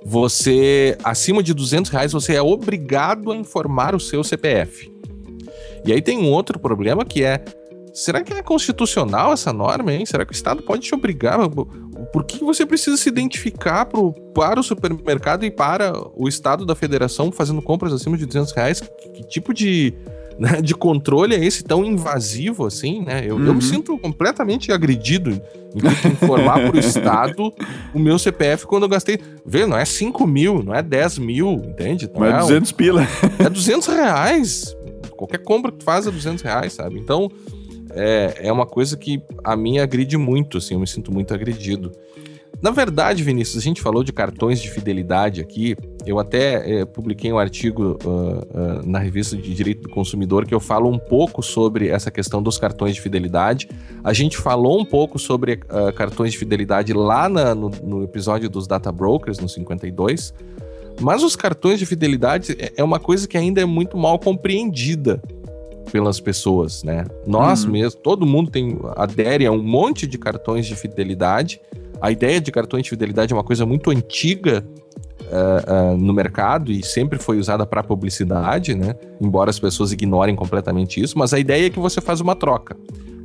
você, acima de 200 reais, você é obrigado a informar o seu CPF. E aí tem um outro problema que é, será que é constitucional essa norma, hein? Será que o Estado pode te obrigar? Por que você precisa se identificar pro, para o supermercado e para o Estado da Federação fazendo compras acima de 200 reais? Que, que tipo de né, de controle é esse tão invasivo assim, né? Eu, uhum. eu me sinto completamente agredido em ter que informar pro <laughs> Estado o meu CPF quando eu gastei. Vê, não é 5 mil, não é 10 mil, entende? Não, é 200 pila. <laughs> É 200 reais. Qualquer compra que tu faz é 200 reais, sabe? Então, é, é uma coisa que a mim agride muito, assim, eu me sinto muito agredido. Na verdade, Vinícius, a gente falou de cartões de fidelidade aqui. Eu até é, publiquei um artigo uh, uh, na revista de Direito do Consumidor que eu falo um pouco sobre essa questão dos cartões de fidelidade. A gente falou um pouco sobre uh, cartões de fidelidade lá na, no, no, episódio dos Data Brokers, no 52. Mas os cartões de fidelidade é, é uma coisa que ainda é muito mal compreendida pelas pessoas, né? Nós uhum. mesmos, todo mundo tem adere a um monte de cartões de fidelidade a ideia de cartões de fidelidade é uma coisa muito antiga uh, uh, no mercado e sempre foi usada para publicidade, né? Embora as pessoas ignorem completamente isso, mas a ideia é que você faz uma troca.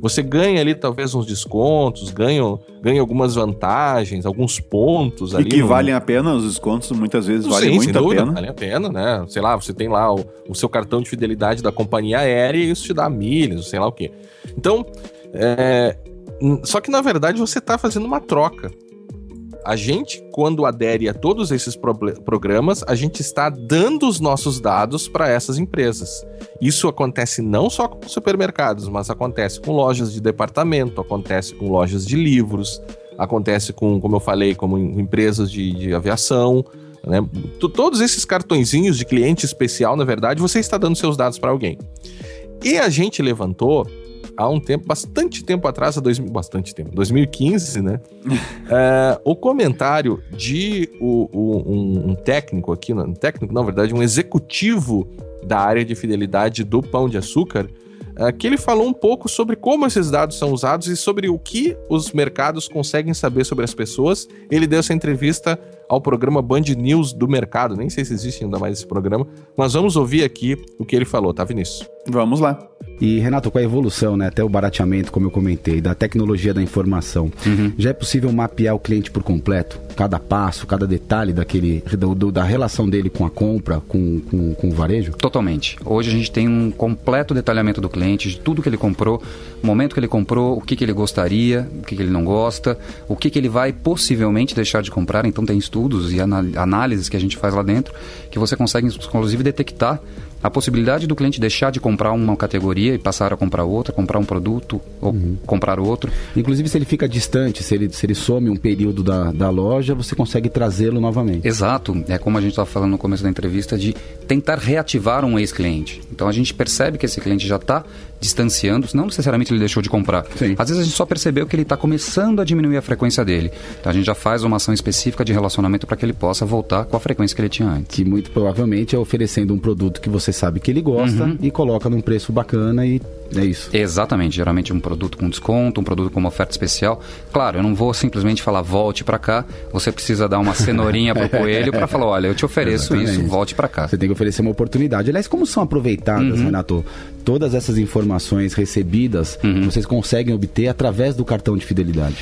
Você ganha ali talvez uns descontos, ganha, ganha algumas vantagens, alguns pontos ali. E que no... valem a pena, os descontos muitas vezes valem Sim, muito a dúvida, pena. Valem a pena, né? Sei lá, você tem lá o, o seu cartão de fidelidade da companhia aérea e isso te dá milhas, sei lá o quê. Então, é, só que na verdade você está fazendo uma troca. A gente, quando adere a todos esses pro programas, a gente está dando os nossos dados para essas empresas. Isso acontece não só com supermercados, mas acontece com lojas de departamento, acontece com lojas de livros, acontece com, como eu falei, como empresas de, de aviação. Né? Todos esses cartõezinhos de cliente especial, na verdade, você está dando seus dados para alguém. E a gente levantou há um tempo, bastante tempo atrás, há dois, bastante tempo, 2015, né? <laughs> é, o comentário de o, o, um, um, técnico aqui, um técnico, na verdade, um executivo da área de fidelidade do Pão de Açúcar, é, que ele falou um pouco sobre como esses dados são usados e sobre o que os mercados conseguem saber sobre as pessoas. Ele deu essa entrevista ao programa Band News do Mercado, nem sei se existe ainda mais esse programa, mas vamos ouvir aqui o que ele falou, tá, Vinícius? Vamos lá. E, Renato, com a evolução, né, até o barateamento, como eu comentei, da tecnologia da informação, uhum. já é possível mapear o cliente por completo? Cada passo, cada detalhe daquele, do, do, da relação dele com a compra, com, com, com, o varejo? Totalmente. Hoje a gente tem um completo detalhamento do cliente, de tudo que ele comprou, o momento que ele comprou, o que, que ele gostaria, o que, que ele não gosta, o que, que ele vai possivelmente deixar de comprar. Então tem estudos e análises que a gente faz lá dentro que você consegue, inclusive, detectar a possibilidade do cliente deixar de comprar uma categoria e passar a comprar outra, comprar um produto ou uhum. comprar outro. Inclusive, se ele fica distante, se ele, se ele some um período da, da loja, você consegue trazê-lo novamente. Exato. É como a gente estava falando no começo da entrevista, de tentar reativar um ex-cliente. Então, a gente percebe que esse cliente já está distanciando, não necessariamente ele deixou de comprar. Sim. Às vezes a gente só percebeu que ele está começando a diminuir a frequência dele. Então a gente já faz uma ação específica de relacionamento para que ele possa voltar com a frequência que ele tinha antes. Que muito provavelmente é oferecendo um produto que você sabe que ele gosta uhum. e coloca num preço bacana e é isso. Exatamente. Geralmente um produto com desconto, um produto com uma oferta especial. Claro, eu não vou simplesmente falar volte para cá. Você precisa dar uma cenourinha pro <laughs> coelho para falar, olha, eu te ofereço Exatamente. isso, volte para cá. Você tem que oferecer uma oportunidade. Aliás, como são aproveitadas, uhum. Renato, todas essas informações recebidas, uhum. vocês conseguem obter através do cartão de fidelidade?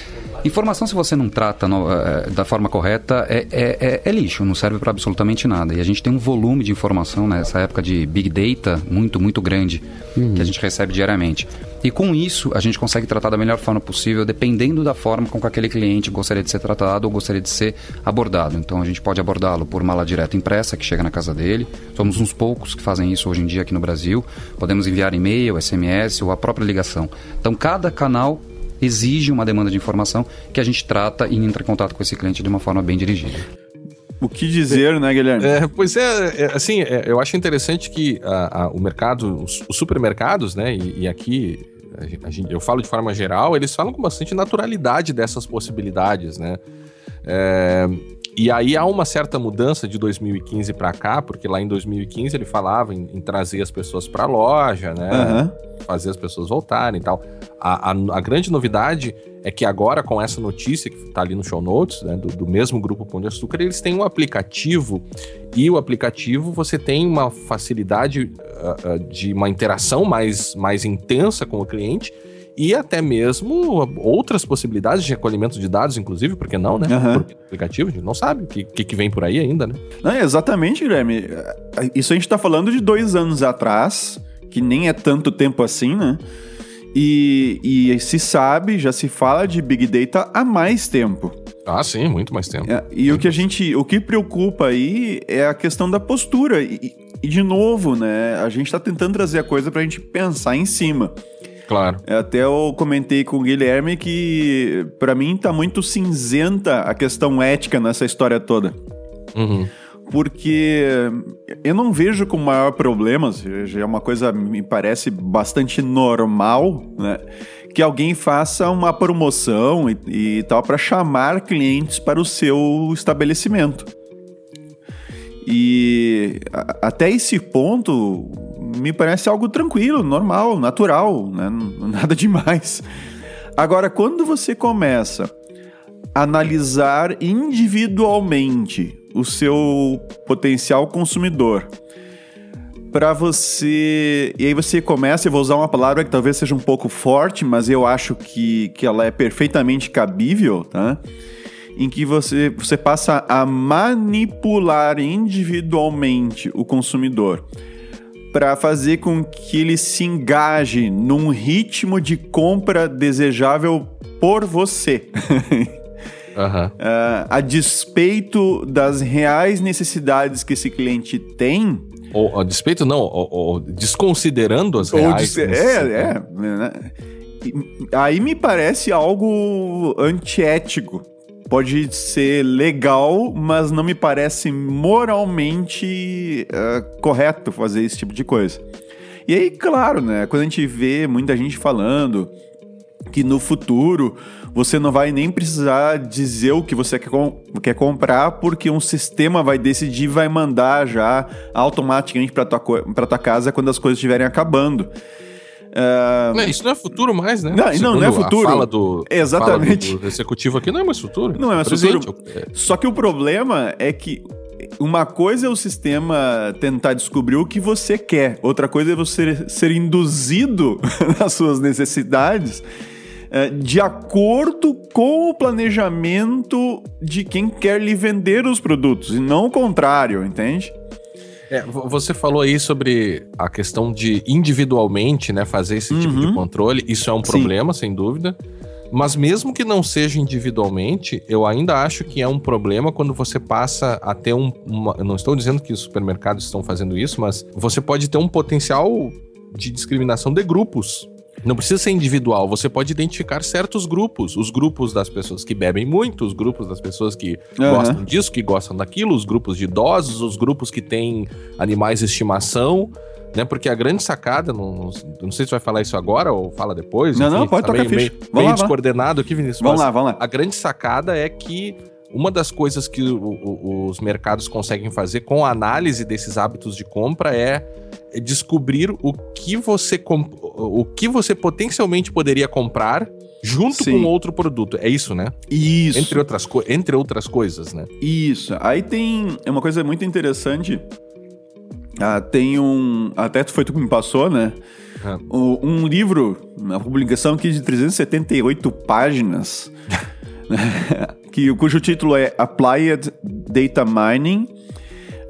Informação, se você não trata no, uh, da forma correta, é, é, é, é lixo, não serve para absolutamente nada. E a gente tem um volume de informação nessa época de Big Data muito, muito grande uhum. que a gente recebe diariamente. E com isso, a gente consegue tratar da melhor forma possível, dependendo da forma com que aquele cliente gostaria de ser tratado ou gostaria de ser abordado. Então, a gente pode abordá-lo por mala direta impressa, que chega na casa dele. Somos uns poucos que fazem isso hoje em dia aqui no Brasil. Podemos enviar e-mail, SMS ou a própria ligação. Então, cada canal exige uma demanda de informação que a gente trata e entra em contato com esse cliente de uma forma bem dirigida. O que dizer, né, Guilherme? É, pois é, é assim, é, eu acho interessante que a, a, o mercado, os, os, supermercados, né, e, e aqui a gente, eu falo de forma geral, eles falam com bastante naturalidade dessas possibilidades, né? É, e aí há uma certa mudança de 2015 para cá, porque lá em 2015 ele falava em, em trazer as pessoas para a loja, né? Uhum. Fazer as pessoas voltarem e tal. A, a, a, grande novidade é que agora, com essa notícia que está ali no show notes, né, do, do, mesmo grupo Pão de Açúcar, eles têm um aplicativo e o aplicativo você tem uma facilidade uh, uh, de uma interação mais, mais intensa com o cliente e até mesmo outras possibilidades de recolhimento de dados, inclusive, porque não, né? Uhum. Porque aplicativo, a gente não sabe o que, que, vem por aí ainda, né? Não, exatamente, Guilherme. Isso a gente tá falando de dois anos atrás, que nem é tanto tempo assim, né? E, e se sabe, já se fala de Big Data há mais tempo. Ah, sim, muito mais tempo. É, e o que a gente, o que preocupa aí é a questão da postura. E, e de novo, né, a gente está tentando trazer a coisa para a gente pensar em cima. Claro. É, até eu comentei com o Guilherme que, para mim, tá muito cinzenta a questão ética nessa história toda. Uhum. Porque eu não vejo com maior problema, já é uma coisa, me parece, bastante normal, né? Que alguém faça uma promoção e, e tal para chamar clientes para o seu estabelecimento. E a, até esse ponto, me parece algo tranquilo, normal, natural, né? nada demais. Agora, quando você começa a analisar individualmente o seu potencial consumidor, para você. E aí você começa, eu vou usar uma palavra que talvez seja um pouco forte, mas eu acho que, que ela é perfeitamente cabível, tá? Em que você, você passa a manipular individualmente o consumidor para fazer com que ele se engaje num ritmo de compra desejável por você. <laughs> Uhum. Uh, a despeito das reais necessidades que esse cliente tem. Ou a despeito não, ou, ou desconsiderando as reais. Ou é, é. Né? Aí me parece algo antiético. Pode ser legal, mas não me parece moralmente uh, correto fazer esse tipo de coisa. E aí, claro, né? Quando a gente vê muita gente falando que no futuro você não vai nem precisar dizer o que você quer, com, quer comprar, porque um sistema vai decidir vai mandar já automaticamente para tua, tua casa quando as coisas estiverem acabando. Uh... Não, isso não é futuro mais, né? Não, não, não é futuro. A fala do, Exatamente. Fala do executivo aqui não é mais futuro. Não é mais Presente. futuro. Só que o problema é que uma coisa é o sistema tentar descobrir o que você quer, outra coisa é você ser induzido <laughs> nas suas necessidades é, de acordo com o planejamento de quem quer lhe vender os produtos, e não o contrário, entende? É, você falou aí sobre a questão de individualmente né, fazer esse uhum. tipo de uhum. controle. Isso é um problema, Sim. sem dúvida. Mas mesmo que não seja individualmente, eu ainda acho que é um problema quando você passa a ter um. Uma, não estou dizendo que os supermercados estão fazendo isso, mas você pode ter um potencial de discriminação de grupos. Não precisa ser individual, você pode identificar certos grupos. Os grupos das pessoas que bebem muito, os grupos das pessoas que uhum. gostam disso, que gostam daquilo, os grupos de idosos, os grupos que têm animais de estimação né? Porque a grande sacada, não, não sei se vai falar isso agora ou fala depois. Não, enfim, não, pode tá tocar meio, meio, meio lá, descoordenado aqui, Vinícius. Vamos lá, vamos lá. A grande sacada é que uma das coisas que o, o, os mercados conseguem fazer com a análise desses hábitos de compra é descobrir o que você o que você potencialmente poderia comprar junto Sim. com outro produto. É isso, né? Isso. Entre outras, entre outras coisas, né? Isso. Aí tem é uma coisa muito interessante ah, tem um. Até foi tu que me passou, né? É. Um livro, uma publicação aqui de 378 páginas, <laughs> <laughs> que, cujo título é Applied Data Mining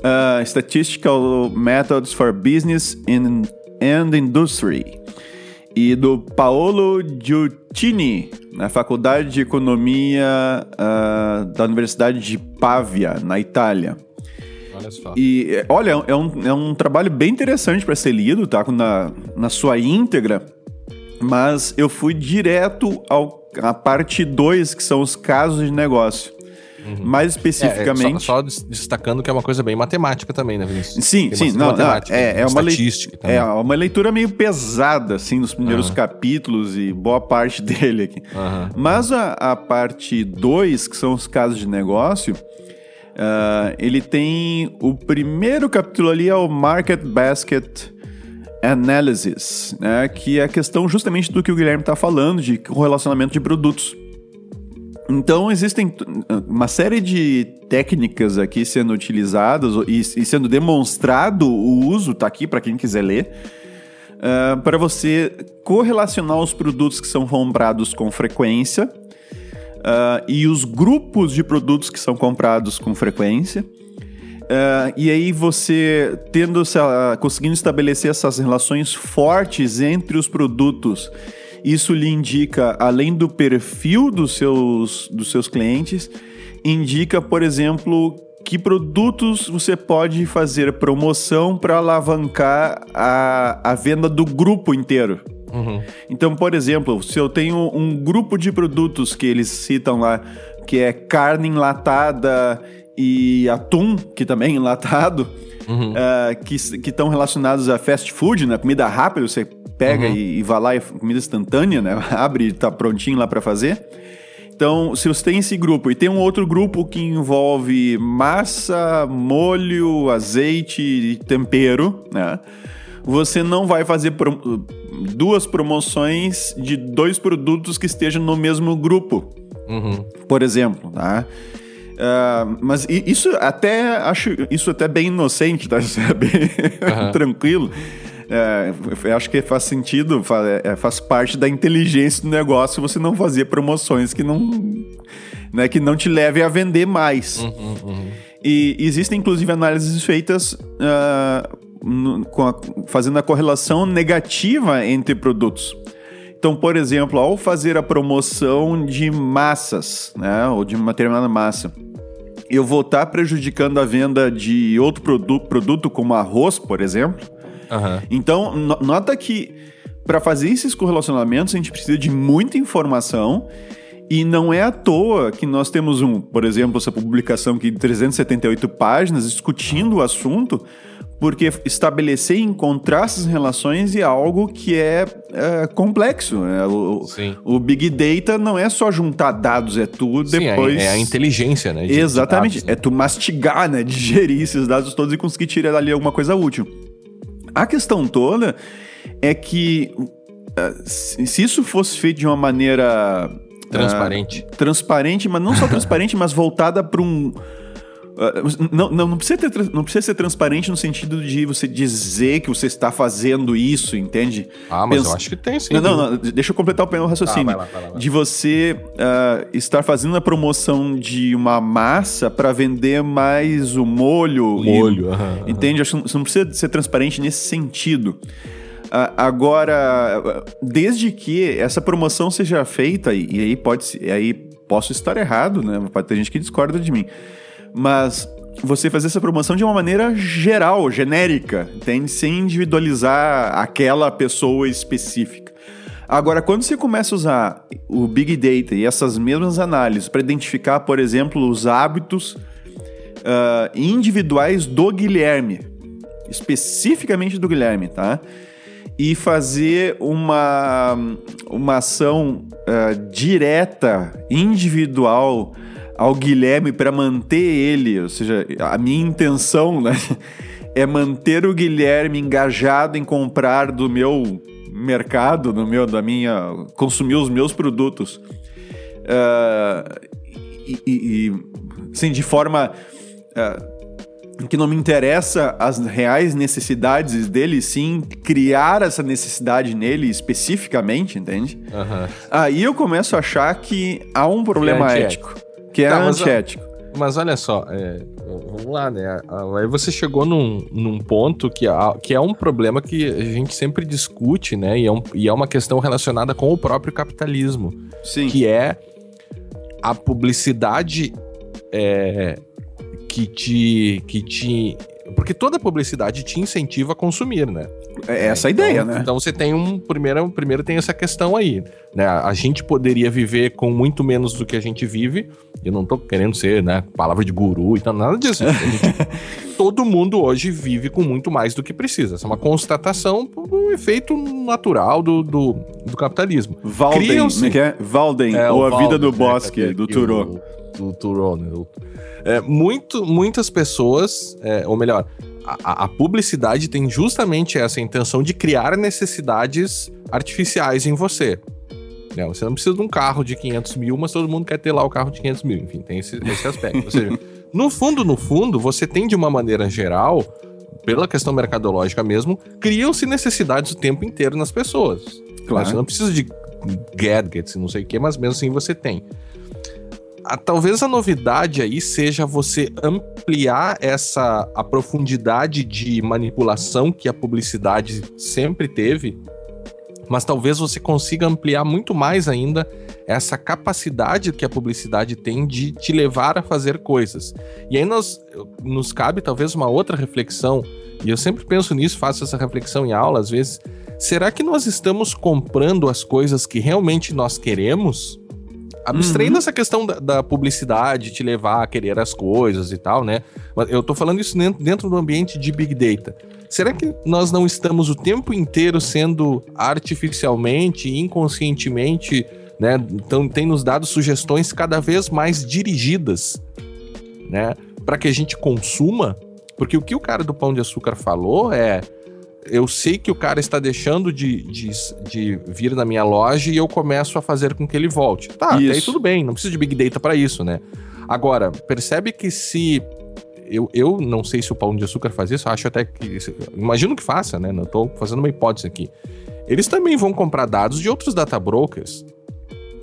uh, Statistical Methods for Business in, and Industry. E do Paolo Giuccini, na Faculdade de Economia uh, da Universidade de Pavia, na Itália. Olha só. E olha, é um, é um trabalho bem interessante para ser lido, tá? Na, na sua íntegra. Mas eu fui direto ao, à parte 2, que são os casos de negócio. Uhum. Mais especificamente. É, só, só, destacando que é uma coisa bem matemática também, né, Vinícius? Sim, Tem sim. Não, não, é, é, uma estatística também. é uma leitura meio pesada, assim, nos primeiros uhum. capítulos e boa parte <laughs> dele aqui. Uhum. Mas a, a parte 2, que são os casos de negócio, Uh, ele tem o primeiro capítulo ali é o Market Basket Analysis, né, que é a questão justamente do que o Guilherme está falando de correlacionamento de produtos. Então existem uma série de técnicas aqui sendo utilizadas e, e sendo demonstrado o uso, tá aqui para quem quiser ler, uh, para você correlacionar os produtos que são comprados com frequência uh, e os grupos de produtos que são comprados com frequência. Uh, e aí você tendo uh, conseguindo estabelecer essas relações fortes entre os produtos, isso lhe indica, além do perfil dos seus, dos seus clientes, indica, por exemplo, que produtos você pode fazer promoção para alavancar a, a venda do grupo inteiro. Uhum. Então, por exemplo, se eu tenho um grupo de produtos que eles citam lá, que é carne enlatada e atum, que também é enlatado, uhum. uh, que estão relacionados a fast food, né? Comida rápida, você pega uhum. e, e vai lá, e comida instantânea, né? <laughs> Abre e tá prontinho lá para fazer. Então, se você tem esse grupo e tem um outro grupo que envolve massa, molho, azeite e tempero, né? Você não vai fazer pro duas promoções de dois produtos que estejam no mesmo grupo. Uhum. Por exemplo, tá? Uh, mas isso até acho isso até bem inocente, tá? <laughs> Isso é bem uhum. tranquilo. É, eu acho que faz sentido, faz, é, faz, parte da inteligência do negócio você não fazer promoções que não, né, que não te levem a vender mais. Uhum, uhum. E existem inclusive análises feitas uh, no, a, fazendo a correlação negativa entre produtos. Então, por exemplo, ao fazer a promoção de massas, né, ou de uma determinada massa, eu vou estar tá prejudicando a venda de outro produ produto, como arroz, por exemplo. Uhum. Então, no nota que para fazer esses correlacionamentos a gente precisa de muita informação e não é à toa que nós temos um, por exemplo, essa publicação aqui de 378 páginas discutindo o assunto, porque estabelecer e encontrar essas relações é algo que é, é complexo. É, o, o, Big Data não é só juntar dados, é tu Sim, é, depois. É, a inteligência, né? De, Exatamente. De dados, né? É tu mastigar, né? Digerir esses dados todos e conseguir tirar dali alguma coisa útil. A questão toda é que eh, se isso fosse feito de uma maneira transparente, uh, transparente, mas não só <laughs> transparente, mas voltada para um não, não, não, precisa ter, não precisa ser transparente no sentido de você dizer que você está fazendo isso, entende? Ah, mas Pensa... eu acho que tem sim. Não, não, não deixa eu completar o raciocínio. Ah, vai lá, vai lá, vai lá. De você uh, estar fazendo a promoção de uma massa para vender mais o molho. O molho, e, aham, Entende? Acho que você não precisa ser transparente nesse sentido. Uh, agora, desde que essa promoção seja feita, e, e aí pode e aí posso estar errado, né? Pode ter gente que discorda de mim mas você fazer essa promoção de uma maneira geral, genérica, entende? Sem individualizar aquela pessoa específica. Agora, quando você começa a usar o Big Data e essas mesmas análises para identificar, por exemplo, os hábitos uh, individuais do Guilherme, especificamente do Guilherme, tá? E fazer uma, uma ação uh, direta, individual, ao Guilherme para manter ele, ou seja, a minha intenção, né, <laughs> é manter o Guilherme engajado em comprar do meu mercado, no meu, da minha, consumir os meus produtos, uh, e, e, e assim, de forma uh, que não me interessa as reais necessidades dele, sim criar essa necessidade nele especificamente, entende? Uhum. Aí eu começo a achar que há um problema é ético. Que é tá, antiético. Mas, mas olha só, é, vamos lá, né? Aí você chegou num, num ponto que, que é um problema que a gente sempre discute, né? E é, um, e é uma questão relacionada com o próprio capitalismo. Sim. Que é a publicidade é, que te. que te. Porque toda publicidade te incentiva a consumir, né? É essa a ideia, então, né? Então você tem um. Primeiro, primeiro tem essa questão aí. Né? A gente poderia viver com muito menos do que a gente vive. Eu não tô querendo ser, né, palavra de guru e tal, nada disso. Gente, <laughs> todo mundo hoje vive com muito mais do que precisa. Essa é uma constatação do efeito natural do, do, do capitalismo. Valden, como é que é? Valden, é, ou A Valden, Vida do né, Bosque, é, do Turô. Do Turô, né? É, muito, muitas pessoas, é, ou melhor, a, a, publicidade tem justamente essa intenção de criar necessidades artificiais em você. Né? Você não precisa de um carro de 500 mil, mas todo mundo quer ter lá o carro de 500 mil. Enfim, tem esse, esse aspecto. Ou seja, <laughs> no fundo, no fundo, você tem de uma maneira geral, pela questão mercadológica mesmo, criam-se necessidades o tempo inteiro nas pessoas. Claro. Você não precisa de gadgets e não sei o que, mas mesmo assim você tem a, talvez a novidade aí seja você ampliar essa a profundidade de manipulação que a publicidade sempre teve, mas talvez você consiga ampliar muito mais ainda essa capacidade que a publicidade tem de te levar a fazer coisas. E aí nós, nos cabe talvez uma outra reflexão, e eu sempre penso nisso, faço essa reflexão em aula às vezes. Será que nós estamos comprando as coisas que realmente nós queremos? Abstraindo uhum. essa questão da, da, publicidade te levar a querer as coisas e tal, né? Eu tô falando isso dentro do ambiente de Big Data. Será que nós não estamos o tempo inteiro sendo artificialmente, inconscientemente, né? Então, tem nos dado sugestões cada vez mais dirigidas, né? Para que a gente consuma? Porque o que o cara do Pão de Açúcar falou é eu sei que o cara está deixando de, de, de, vir na minha loja e eu começo a fazer com que ele volte. Tá, isso. até aí tudo bem, não precisa de Big Data para isso, né? Agora, percebe que se. Eu, eu não sei se o Pão de Açúcar faz isso, acho até que. Imagino que faça, né? Não tô fazendo uma hipótese aqui. Eles também vão comprar dados de outros data brokers.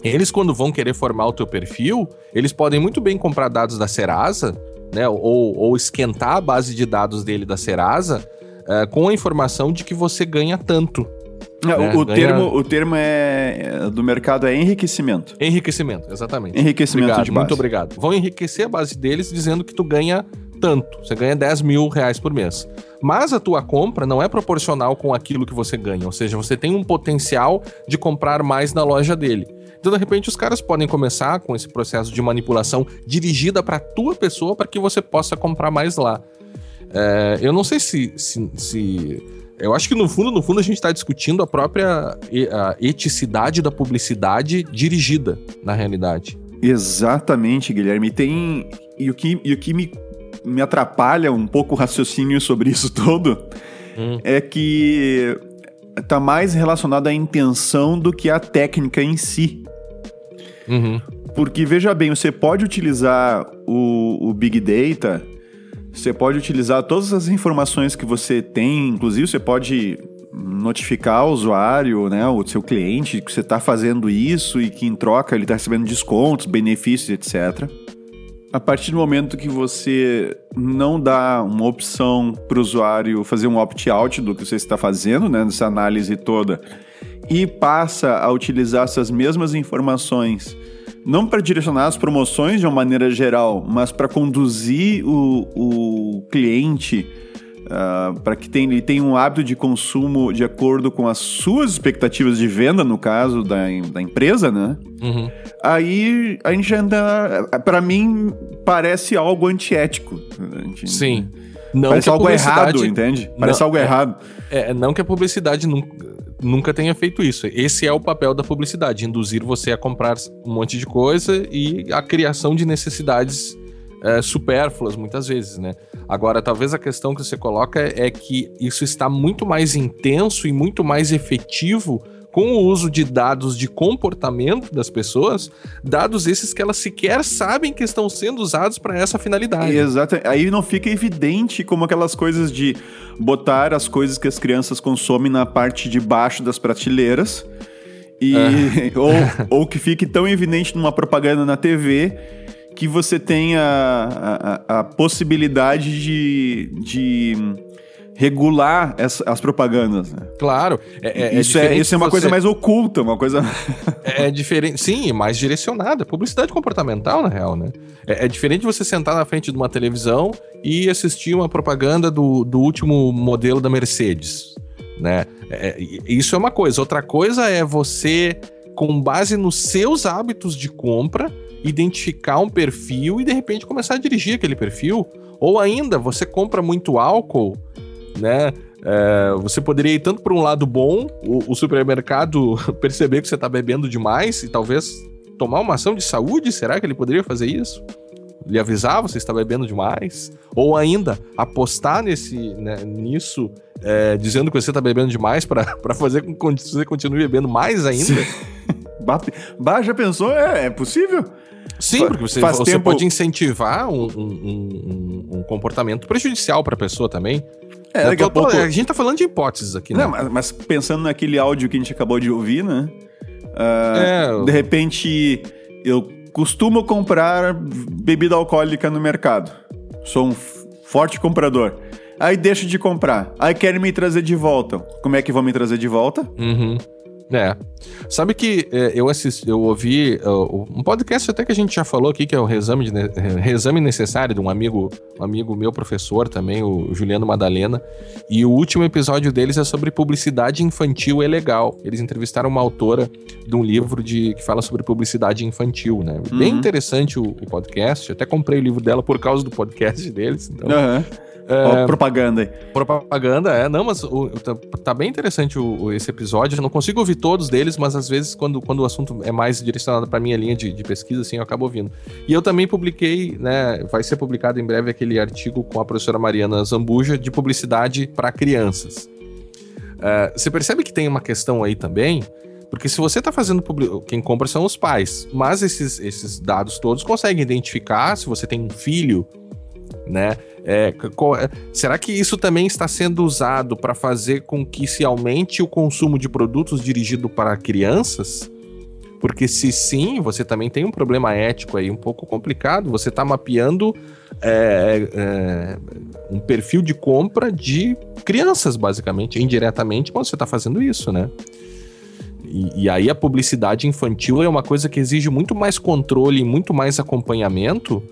Eles, quando vão querer formar o teu perfil, eles podem muito bem comprar dados da Serasa, né? Ou, ou esquentar a base de dados dele da Serasa uh, com a informação de que você ganha tanto. Não, né? o, ganha... termo, o termo é, é, do mercado é enriquecimento. Enriquecimento, exatamente. Enriquecimento obrigado, de base. Muito obrigado. Vão enriquecer a base deles dizendo que tu ganha tanto. Você ganha 10 mil reais por mês. Mas a tua compra não é proporcional com aquilo que você ganha. Ou seja, você tem um potencial de comprar mais na loja dele. Então, de repente, os caras podem começar com esse processo de manipulação dirigida para tua pessoa para que você possa comprar mais lá. É, eu não sei se, se, se, Eu acho que no fundo, no fundo, a gente está discutindo a própria a eticidade da publicidade dirigida, na realidade. Exatamente, Guilherme. Tem. E o que, e o que me, me atrapalha um pouco o raciocínio sobre isso <laughs> todo hum. é que tá mais relacionado à intenção do que à técnica em si. Uhum. Porque, veja bem, você pode utilizar o, o Big Data, você pode utilizar todas as informações que você tem, inclusive você pode notificar o usuário, né, o seu cliente, que você está fazendo isso e que em troca ele está recebendo descontos, benefícios, etc. A partir do momento que você não dá uma opção para o usuário fazer um opt-out do que você está fazendo, né, nessa análise toda, e passa a utilizar essas mesmas informações não para direcionar as promoções de uma maneira geral, mas para conduzir o, o cliente uh, para que ele tenha um hábito de consumo de acordo com as suas expectativas de venda, no caso da, da empresa, né? Uhum. Aí a gente anda. Para mim, parece algo antiético. Gente, Sim. Não Parece algo errado, entende? Parece não, algo é, errado. É, não que a publicidade nunca nunca tenha feito isso. Esse é o papel da publicidade, induzir você a comprar um monte de coisa e a criação de necessidades é, supérfluas, muitas vezes, né? Agora, talvez a questão que você coloca é que isso está muito mais intenso e muito mais efetivo com o uso de dados de comportamento das pessoas, dados esses que elas sequer sabem que estão sendo usados para essa finalidade. Exato. Aí não fica evidente como aquelas coisas de botar as coisas que as crianças consomem na parte de baixo das prateleiras. E, é. <laughs> ou, ou que fique tão evidente numa propaganda na TV que você tenha a, a, a possibilidade de, de regular as, as propagandas. Né? Claro. É, é, é isso, é, isso é uma você... coisa mais oculta, uma coisa. É, <laughs> é diferente. Sim, mais direcionada. Publicidade comportamental, na real, né? É, é, diferente você sentar na frente de uma televisão e assistir uma propaganda do, do último modelo da Mercedes. Né? É, isso é uma coisa. Outra coisa é você, com base nos seus hábitos de compra, identificar um perfil e de repente começar a dirigir aquele perfil. Ou ainda, você compra muito álcool né? É, você poderia ir tanto por um lado bom, o, o supermercado <laughs> perceber que você está bebendo demais e talvez tomar uma ação de saúde. Será que ele poderia fazer isso? Lhe avisar você está bebendo demais? Ou ainda apostar nesse, né, nisso, é, dizendo que você está bebendo demais para <laughs> fazer com que você continue bebendo mais ainda? <laughs> bah, já pensou? É, é possível? Sim, porque você, você tempo... pode incentivar um, um, um, um comportamento prejudicial para a pessoa também. É, daqui a pouco... A gente tá falando de hipóteses aqui, né? Não, mas, mas, pensando naquele áudio que a gente acabou de ouvir, né? Uh, é, de repente, eu costumo comprar bebida alcoólica no mercado. Sou um forte comprador. Aí deixo de comprar. Aí querem me trazer de volta. Como é que vão me trazer de volta? Uhum. É. Sabe que é, eu assisti, eu ouvi uh, um podcast até que a gente já falou aqui, que é o Reexame, de, Reexame Necessário, de um amigo, um amigo meu, professor também, o Juliano Madalena. E o último episódio deles é sobre publicidade infantil é legal. Eles entrevistaram uma autora de um livro de, que fala sobre publicidade infantil, né? Uhum. Bem interessante o, o, podcast. Até comprei o livro dela por causa do podcast deles. Então, uhum. É, propaganda aí. Propaganda, é. Não, mas o, tá, tá, bem interessante o, esse episódio. Eu não consigo ouvir todos deles, mas às vezes, quando, quando o assunto é mais direcionado para minha linha de, de, pesquisa, assim, eu acabo ouvindo. E eu também publiquei, né? Vai ser publicado em breve aquele artigo com a professora Mariana Zambuja de publicidade para crianças. Uh, você percebe que tem uma questão aí também porque se você está fazendo quem compra são os pais, mas esses, esses dados todos conseguem identificar se você tem um filho, né? É, é, será que isso também está sendo usado para fazer com que se aumente o consumo de produtos dirigido para crianças? Porque se sim, você também tem um problema ético aí um pouco complicado. Você está mapeando é, é, um perfil de compra de crianças, basicamente, indiretamente, quando você está fazendo isso, né? E, e, aí a publicidade infantil é uma coisa que exige muito mais controle e muito mais acompanhamento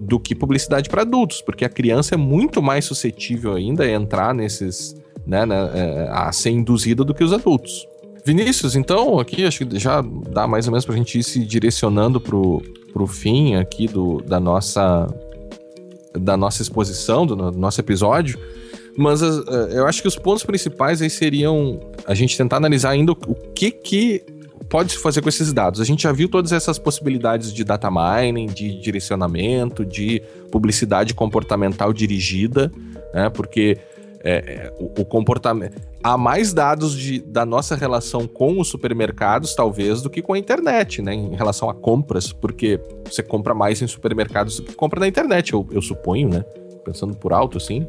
do que publicidade para adultos, porque a criança é muito mais suscetível ainda a entrar nesses, né, né é, a ser induzida do que os adultos. Vinícius, então, aqui acho que já dá mais ou menos para a gente ir se direcionando pro, pro fim aqui do, da nossa da nossa exposição, do, nosso episódio. Mas uh, eu acho que os pontos principais aí seriam a gente tentar analisar ainda o, o que que pode se fazer com esses dados. A gente já viu todas essas possibilidades de data mining, de direcionamento, de publicidade comportamental dirigida, né? Porque é, é, o, o, comportamento. Há mais dados de, da nossa relação com os supermercados, talvez, do que com a internet, né? Em relação a compras, porque você compra mais em supermercados do que compra na internet, eu, eu suponho, né? Pensando por alto, assim.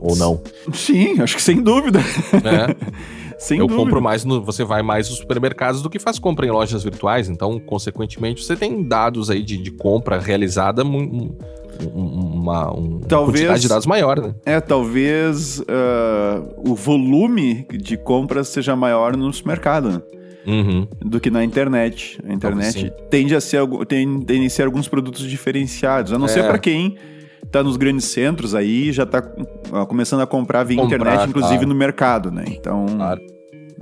Ou não? Sim, acho que sem dúvida. É. <laughs> sem eu dúvida. compro mais no. Você vai mais nos supermercados do que faz compra em lojas virtuais. Então, consequentemente, você tem dados aí de, de compra realizada uma, uma talvez, quantidade de dados maior, né? É, talvez uh, o volume de compras seja maior no supermercado, né? Uhum. do que na internet. A internet tende a, ser, tende a ser alguns produtos diferenciados, a não é. ser para quem está nos grandes centros aí já está começando a comprar via comprar, internet, inclusive claro. no mercado, né? Então. Claro.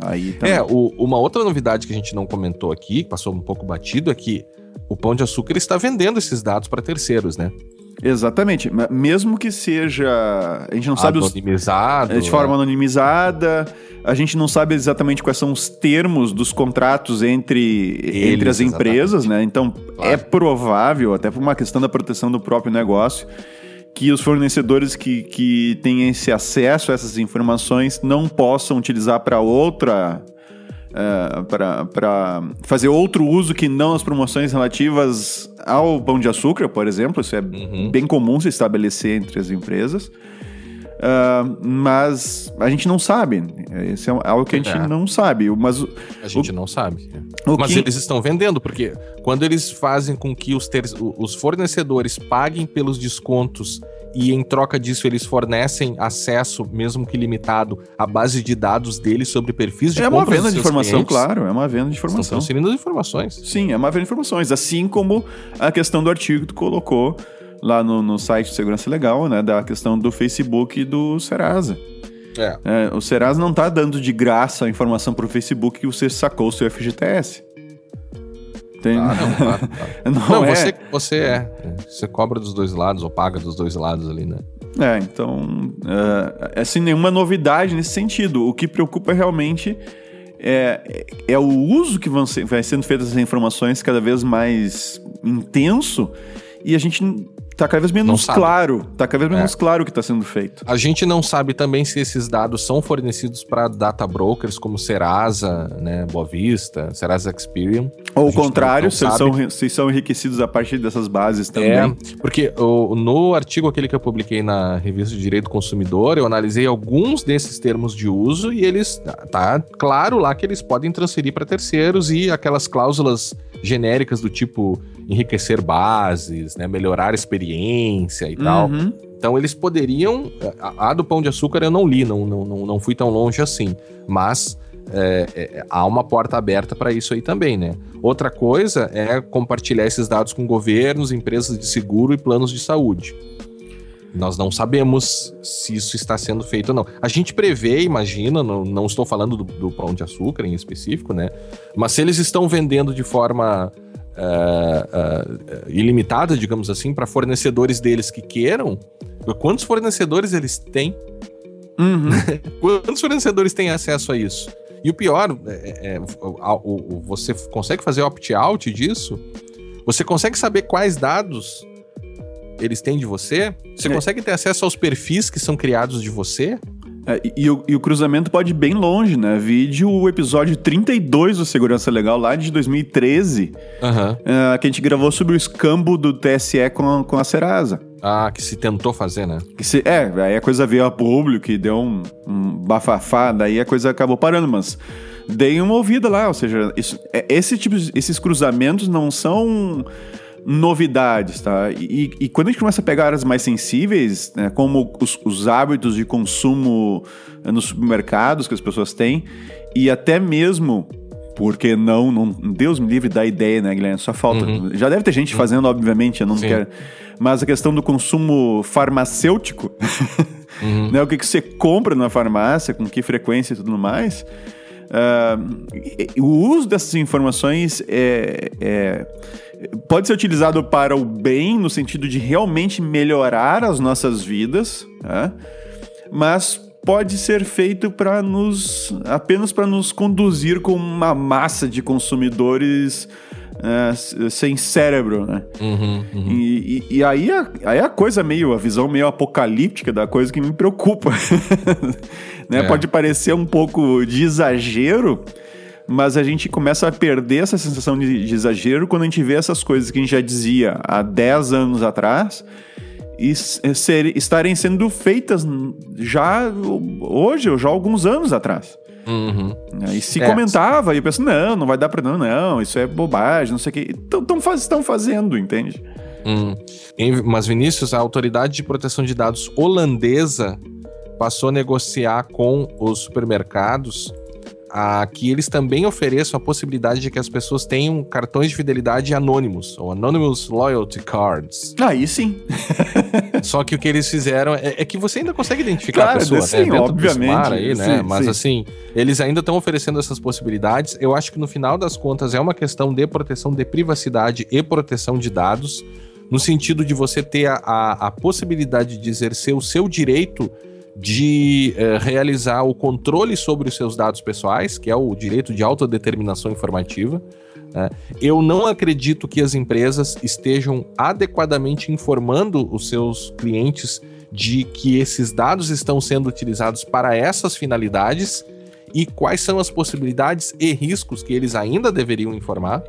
Aí também. É, o, uma outra novidade que a gente não comentou aqui, que passou um pouco batido, é que o Pão de Açúcar está vendendo esses dados para terceiros, né? Exatamente. Mesmo que seja. A gente não sabe. Os, de forma é. anonimizada. A gente não sabe exatamente quais são os termos dos contratos entre, Eles, entre as empresas, exatamente. né? Então, claro. é provável, até por uma questão da proteção do próprio negócio, que os fornecedores que, que têm esse acesso a essas informações não possam utilizar para outra uh, para fazer outro uso que não as promoções relativas ao pão de açúcar, por exemplo. Isso é uhum. bem comum se estabelecer entre as empresas. Uh, mas a gente não sabe. Esse é algo que a gente é. não sabe. Mas a gente o, não sabe. Mas que... eles estão vendendo, porque quando eles fazem com que os, ter... os fornecedores paguem pelos descontos e em troca disso eles fornecem acesso, mesmo que limitado, à base de dados deles sobre perfis de É uma venda de informação, clientes. claro, é uma venda de informação. Estão transferindo as informações. Sim, é uma venda de informações, assim como a questão do artigo que tu colocou lá no, no site de Segurança Legal, né, da questão do Facebook e do Serasa. É. É, o Serasa não está dando de graça a informação para o Facebook que você sacou o seu FGTS. Tem... Ah, não, <laughs> claro, claro. não, não é. você, você é. Você cobra dos dois lados, ou paga dos dois lados ali, né? É, então, é, assim, nenhuma novidade nesse sentido. O que preocupa realmente é, é o uso que vão ser, vai sendo feito dessas informações cada vez mais intenso e a gente Tá cada vez menos claro. Tá cada vez menos é. claro o que está sendo feito. A gente não sabe também se esses dados são fornecidos para data brokers como Serasa, né, Boa Vista, Serasa Experian. Ou o contrário, se, são, se são enriquecidos a partir dessas bases também. É, porque o, no artigo aquele que eu publiquei na revista de Direito do Consumidor, eu analisei alguns desses termos de uso e eles tá claro lá que eles podem transferir para terceiros e aquelas cláusulas genéricas do tipo enriquecer bases, né, melhorar a experiência e uhum. tal. Então eles poderiam. A, a, do Pão de Açúcar eu não li, não, não, não fui tão longe assim. Mas é, é, há uma porta aberta para isso aí também, né? Outra coisa é compartilhar esses dados com governos, empresas de seguro e planos de saúde. Nós não sabemos se isso está sendo feito ou não. A gente prevê, imagina, não, não estou falando do, do pão de açúcar em específico, né? Mas se eles estão vendendo de forma uh, uh, ilimitada, digamos assim, para fornecedores deles que queiram, quantos fornecedores eles têm? Uhum. <laughs> quantos fornecedores têm acesso a isso? E o pior, é, é, você consegue fazer opt-out disso? Você consegue saber quais dados eles têm de você? Você é. consegue ter acesso aos perfis que são criados de você? É, e, e, o, e, o, cruzamento pode ir bem longe, né? Vídeo o episódio 32 do Segurança Legal, lá de 2013, uhum. é, que a gente gravou sobre o escambo do TSE com, com a Serasa. Ah, que se tentou fazer, né? Que se, é, aí a coisa veio a público e deu um, um bafafá, daí a coisa acabou parando, mas dei uma ouvida lá, ou seja, isso, é, esse tipo, esses cruzamentos não são novidades, tá? E, e, quando a gente começa a pegar áreas mais sensíveis, né, como os, os hábitos de consumo eh, nos supermercados que as pessoas têm, e até mesmo porque não, não Deus me livre da ideia, né, Guilherme? Só falta. Uhum. Já deve ter gente uhum. fazendo, obviamente, eu não Sim. quero. Mas a questão do consumo farmacêutico, uhum. <laughs> né, o que, que você compra na farmácia, com que frequência e tudo mais. Uh, o uso dessas informações é, é, pode ser utilizado para o bem, no sentido de realmente melhorar as nossas vidas, né? mas pode ser feito para nos apenas para nos conduzir com uma massa de consumidores é, sem cérebro, né? Uhum, uhum. E, e, e, aí, a, aí a coisa meio, a visão meio apocalíptica da coisa que me preocupa. <laughs> né? É. Pode parecer um pouco de exagero, mas a gente começa a perder essa sensação de, de exagero quando a gente vê essas coisas que a gente já dizia há 10 anos atrás e ser, estarem sendo feitas já hoje, ou já alguns anos atrás. Uhum. E se é. comentava, e eu penso, não, não vai dar pra não, não, isso é bobagem, não sei o que. Então faz, estão fazendo, entende? Hum. Mas, Vinícius, a autoridade de proteção de dados holandesa passou a negociar com os supermercados a que eles também ofereçam a possibilidade de que as pessoas tenham cartões de fidelidade anônimos, ou Anonymous Loyalty Cards. Aí sim. <laughs> Só que o que eles fizeram é, é que você ainda consegue identificar claro, a pessoa, sim, né? Obviamente. aí, né? Sim, Mas sim. assim, eles ainda estão oferecendo essas possibilidades. Eu acho que no final das contas é uma questão de proteção de privacidade e proteção de dados, no sentido de você ter a, a, a possibilidade de exercer o seu direito de eh, realizar o controle sobre os seus dados pessoais, que é o direito de autodeterminação informativa. Né? Eu não acredito que as empresas estejam adequadamente informando os seus clientes de que esses dados estão sendo utilizados para essas finalidades e quais são as possibilidades e riscos que eles ainda deveriam informar.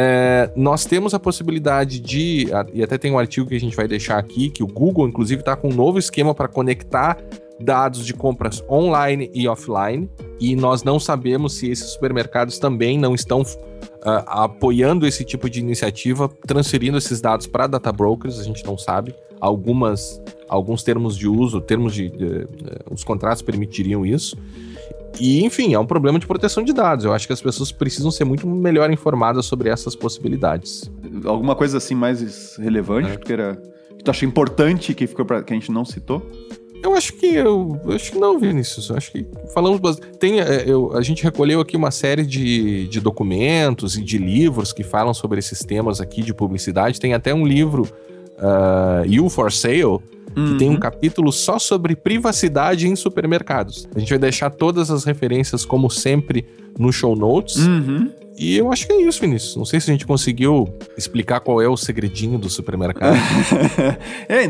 É, nós temos a possibilidade de, e até tem um artigo que a gente vai deixar aqui, que o Google, inclusive, está com um novo esquema para conectar dados de compras online e offline, e nós não sabemos se esses supermercados também não estão uh, apoiando esse tipo de iniciativa, transferindo esses dados para data brokers, a gente não sabe. Algumas, alguns termos de uso, termos de, de, de os contratos permitiriam isso. E, enfim, é um problema de proteção de dados. Eu acho que as pessoas precisam ser muito melhor informadas sobre essas possibilidades. Alguma coisa assim mais relevante, é. que, era, que tu acha importante que ficou pra, que a gente não citou? Eu acho que eu, eu acho que não, Vinícius. Eu acho que falamos tem é, eu, a gente recolheu aqui uma série de, de documentos e de livros que falam sobre esses temas aqui de publicidade. Tem até um livro uh, You for Sale que uhum. tem um uhum. capítulo só sobre privacidade em supermercados. A gente vai deixar todas as referências, como sempre, no show notes. Uhum. E eu acho que é isso, Vinícius. Não sei se a gente conseguiu explicar qual é o segredinho do supermercado. <laughs> é,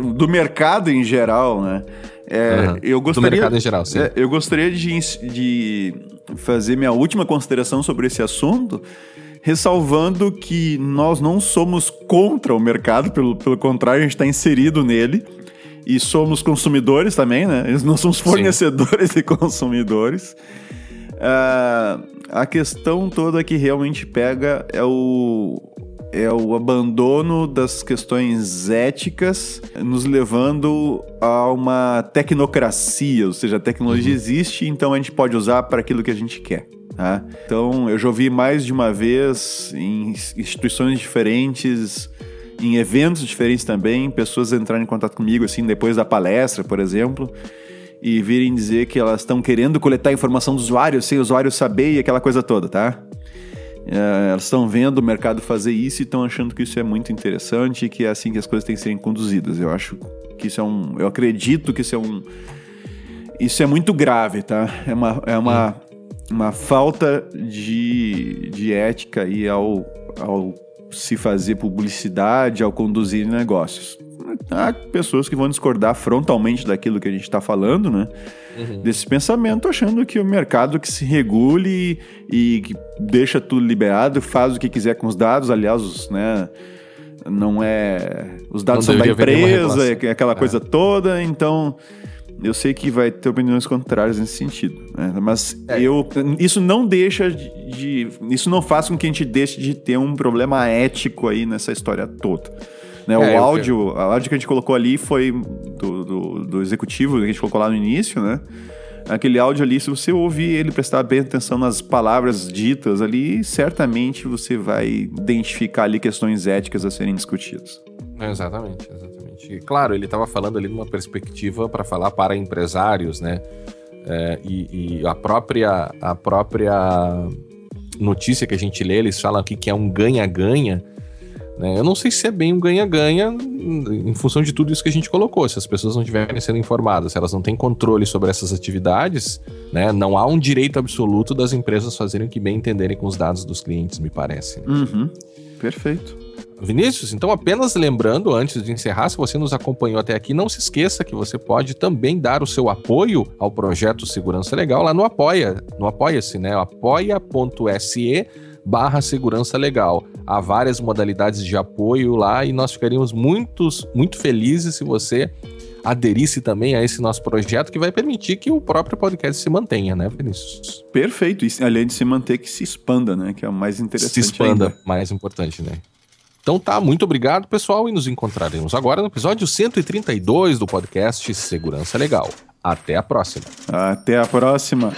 do mercado em geral, né? É, uhum. eu gostaria, do mercado em geral, sim. É, eu gostaria de, de fazer minha última consideração sobre esse assunto, ressalvando que nós não somos contra o mercado, pelo, pelo contrário, a gente está inserido nele. E somos consumidores também, né? Nós somos fornecedores Sim. <laughs> e consumidores. Uh, a questão toda que realmente pega é o, é o abandono das questões éticas, nos levando a uma tecnocracia, ou seja, a tecnologia uhum. existe, então a gente pode usar para aquilo que a gente quer. Tá? Então, eu já ouvi mais de uma vez em instituições diferentes, em eventos diferentes também, pessoas entrarem em contato comigo, assim, depois da palestra, por exemplo, e virem dizer que elas estão querendo coletar informação do usuário, sem o usuário saber e aquela coisa toda, tá? É, elas estão vendo o mercado fazer isso e estão achando que isso é muito interessante e que é assim que as coisas têm que serem conduzidas. Eu acho que isso é um. Eu acredito que isso é um. Isso é muito grave, tá? É uma, é uma, hum uma falta de, de ética aí ao, ao se fazer publicidade, ao conduzir negócios. Há pessoas que vão discordar frontalmente daquilo que a gente está falando, né? Uhum. Desse pensamento, achando que o mercado que se regule e, e que deixa tudo liberado, faz o que quiser com os dados, aliás, né? Não é. Os dados não são da empresa, é aquela é. coisa toda, então eu sei que vai ter opiniões contrárias nesse sentido, né? mas é. eu isso não deixa de, isso não faz com que a gente deixe de ter um problema ético aí nessa história toda. Né? É, o áudio, o áudio que a gente colocou ali foi do, do, do, executivo que a gente colocou lá no início, né? Aquele áudio ali, se você ouvir ele, prestar bem atenção nas palavras ditas ali, certamente você vai identificar ali questões éticas a serem discutidas. Exatamente, exatamente. E, claro, ele estava falando ali numa perspectiva para falar para empresários, né? É, e, e, a própria a própria notícia que a gente lê, eles falam aqui que é um ganha-ganha. Né? Eu não sei se é bem um ganha-ganha em função de tudo isso que a gente colocou. Se as pessoas não estiverem sendo informadas, se elas não têm controle sobre essas atividades, né? não há um direito absoluto das empresas fazerem o que bem entenderem com os dados dos clientes, me parece. Né? Uhum. Perfeito. Vinícius, então apenas lembrando, antes de encerrar, se você nos acompanhou até aqui, não se esqueça que você pode também dar o seu apoio ao projeto Segurança Legal lá no Apoia, no Apoia-se, né? apoia.se barra segurança legal. Há várias modalidades de apoio lá e nós ficaríamos muitos, muito felizes se você aderisse também a esse nosso projeto que vai permitir que o próprio podcast se mantenha, né, Vinícius? Perfeito. E além de se manter, que se expanda, né? Que é o mais interessante. Se expanda, ainda. mais importante, né? Então tá, muito obrigado, pessoal, e nos encontraremos agora no episódio 132 do podcast Segurança Legal. Até a próxima. Até a próxima.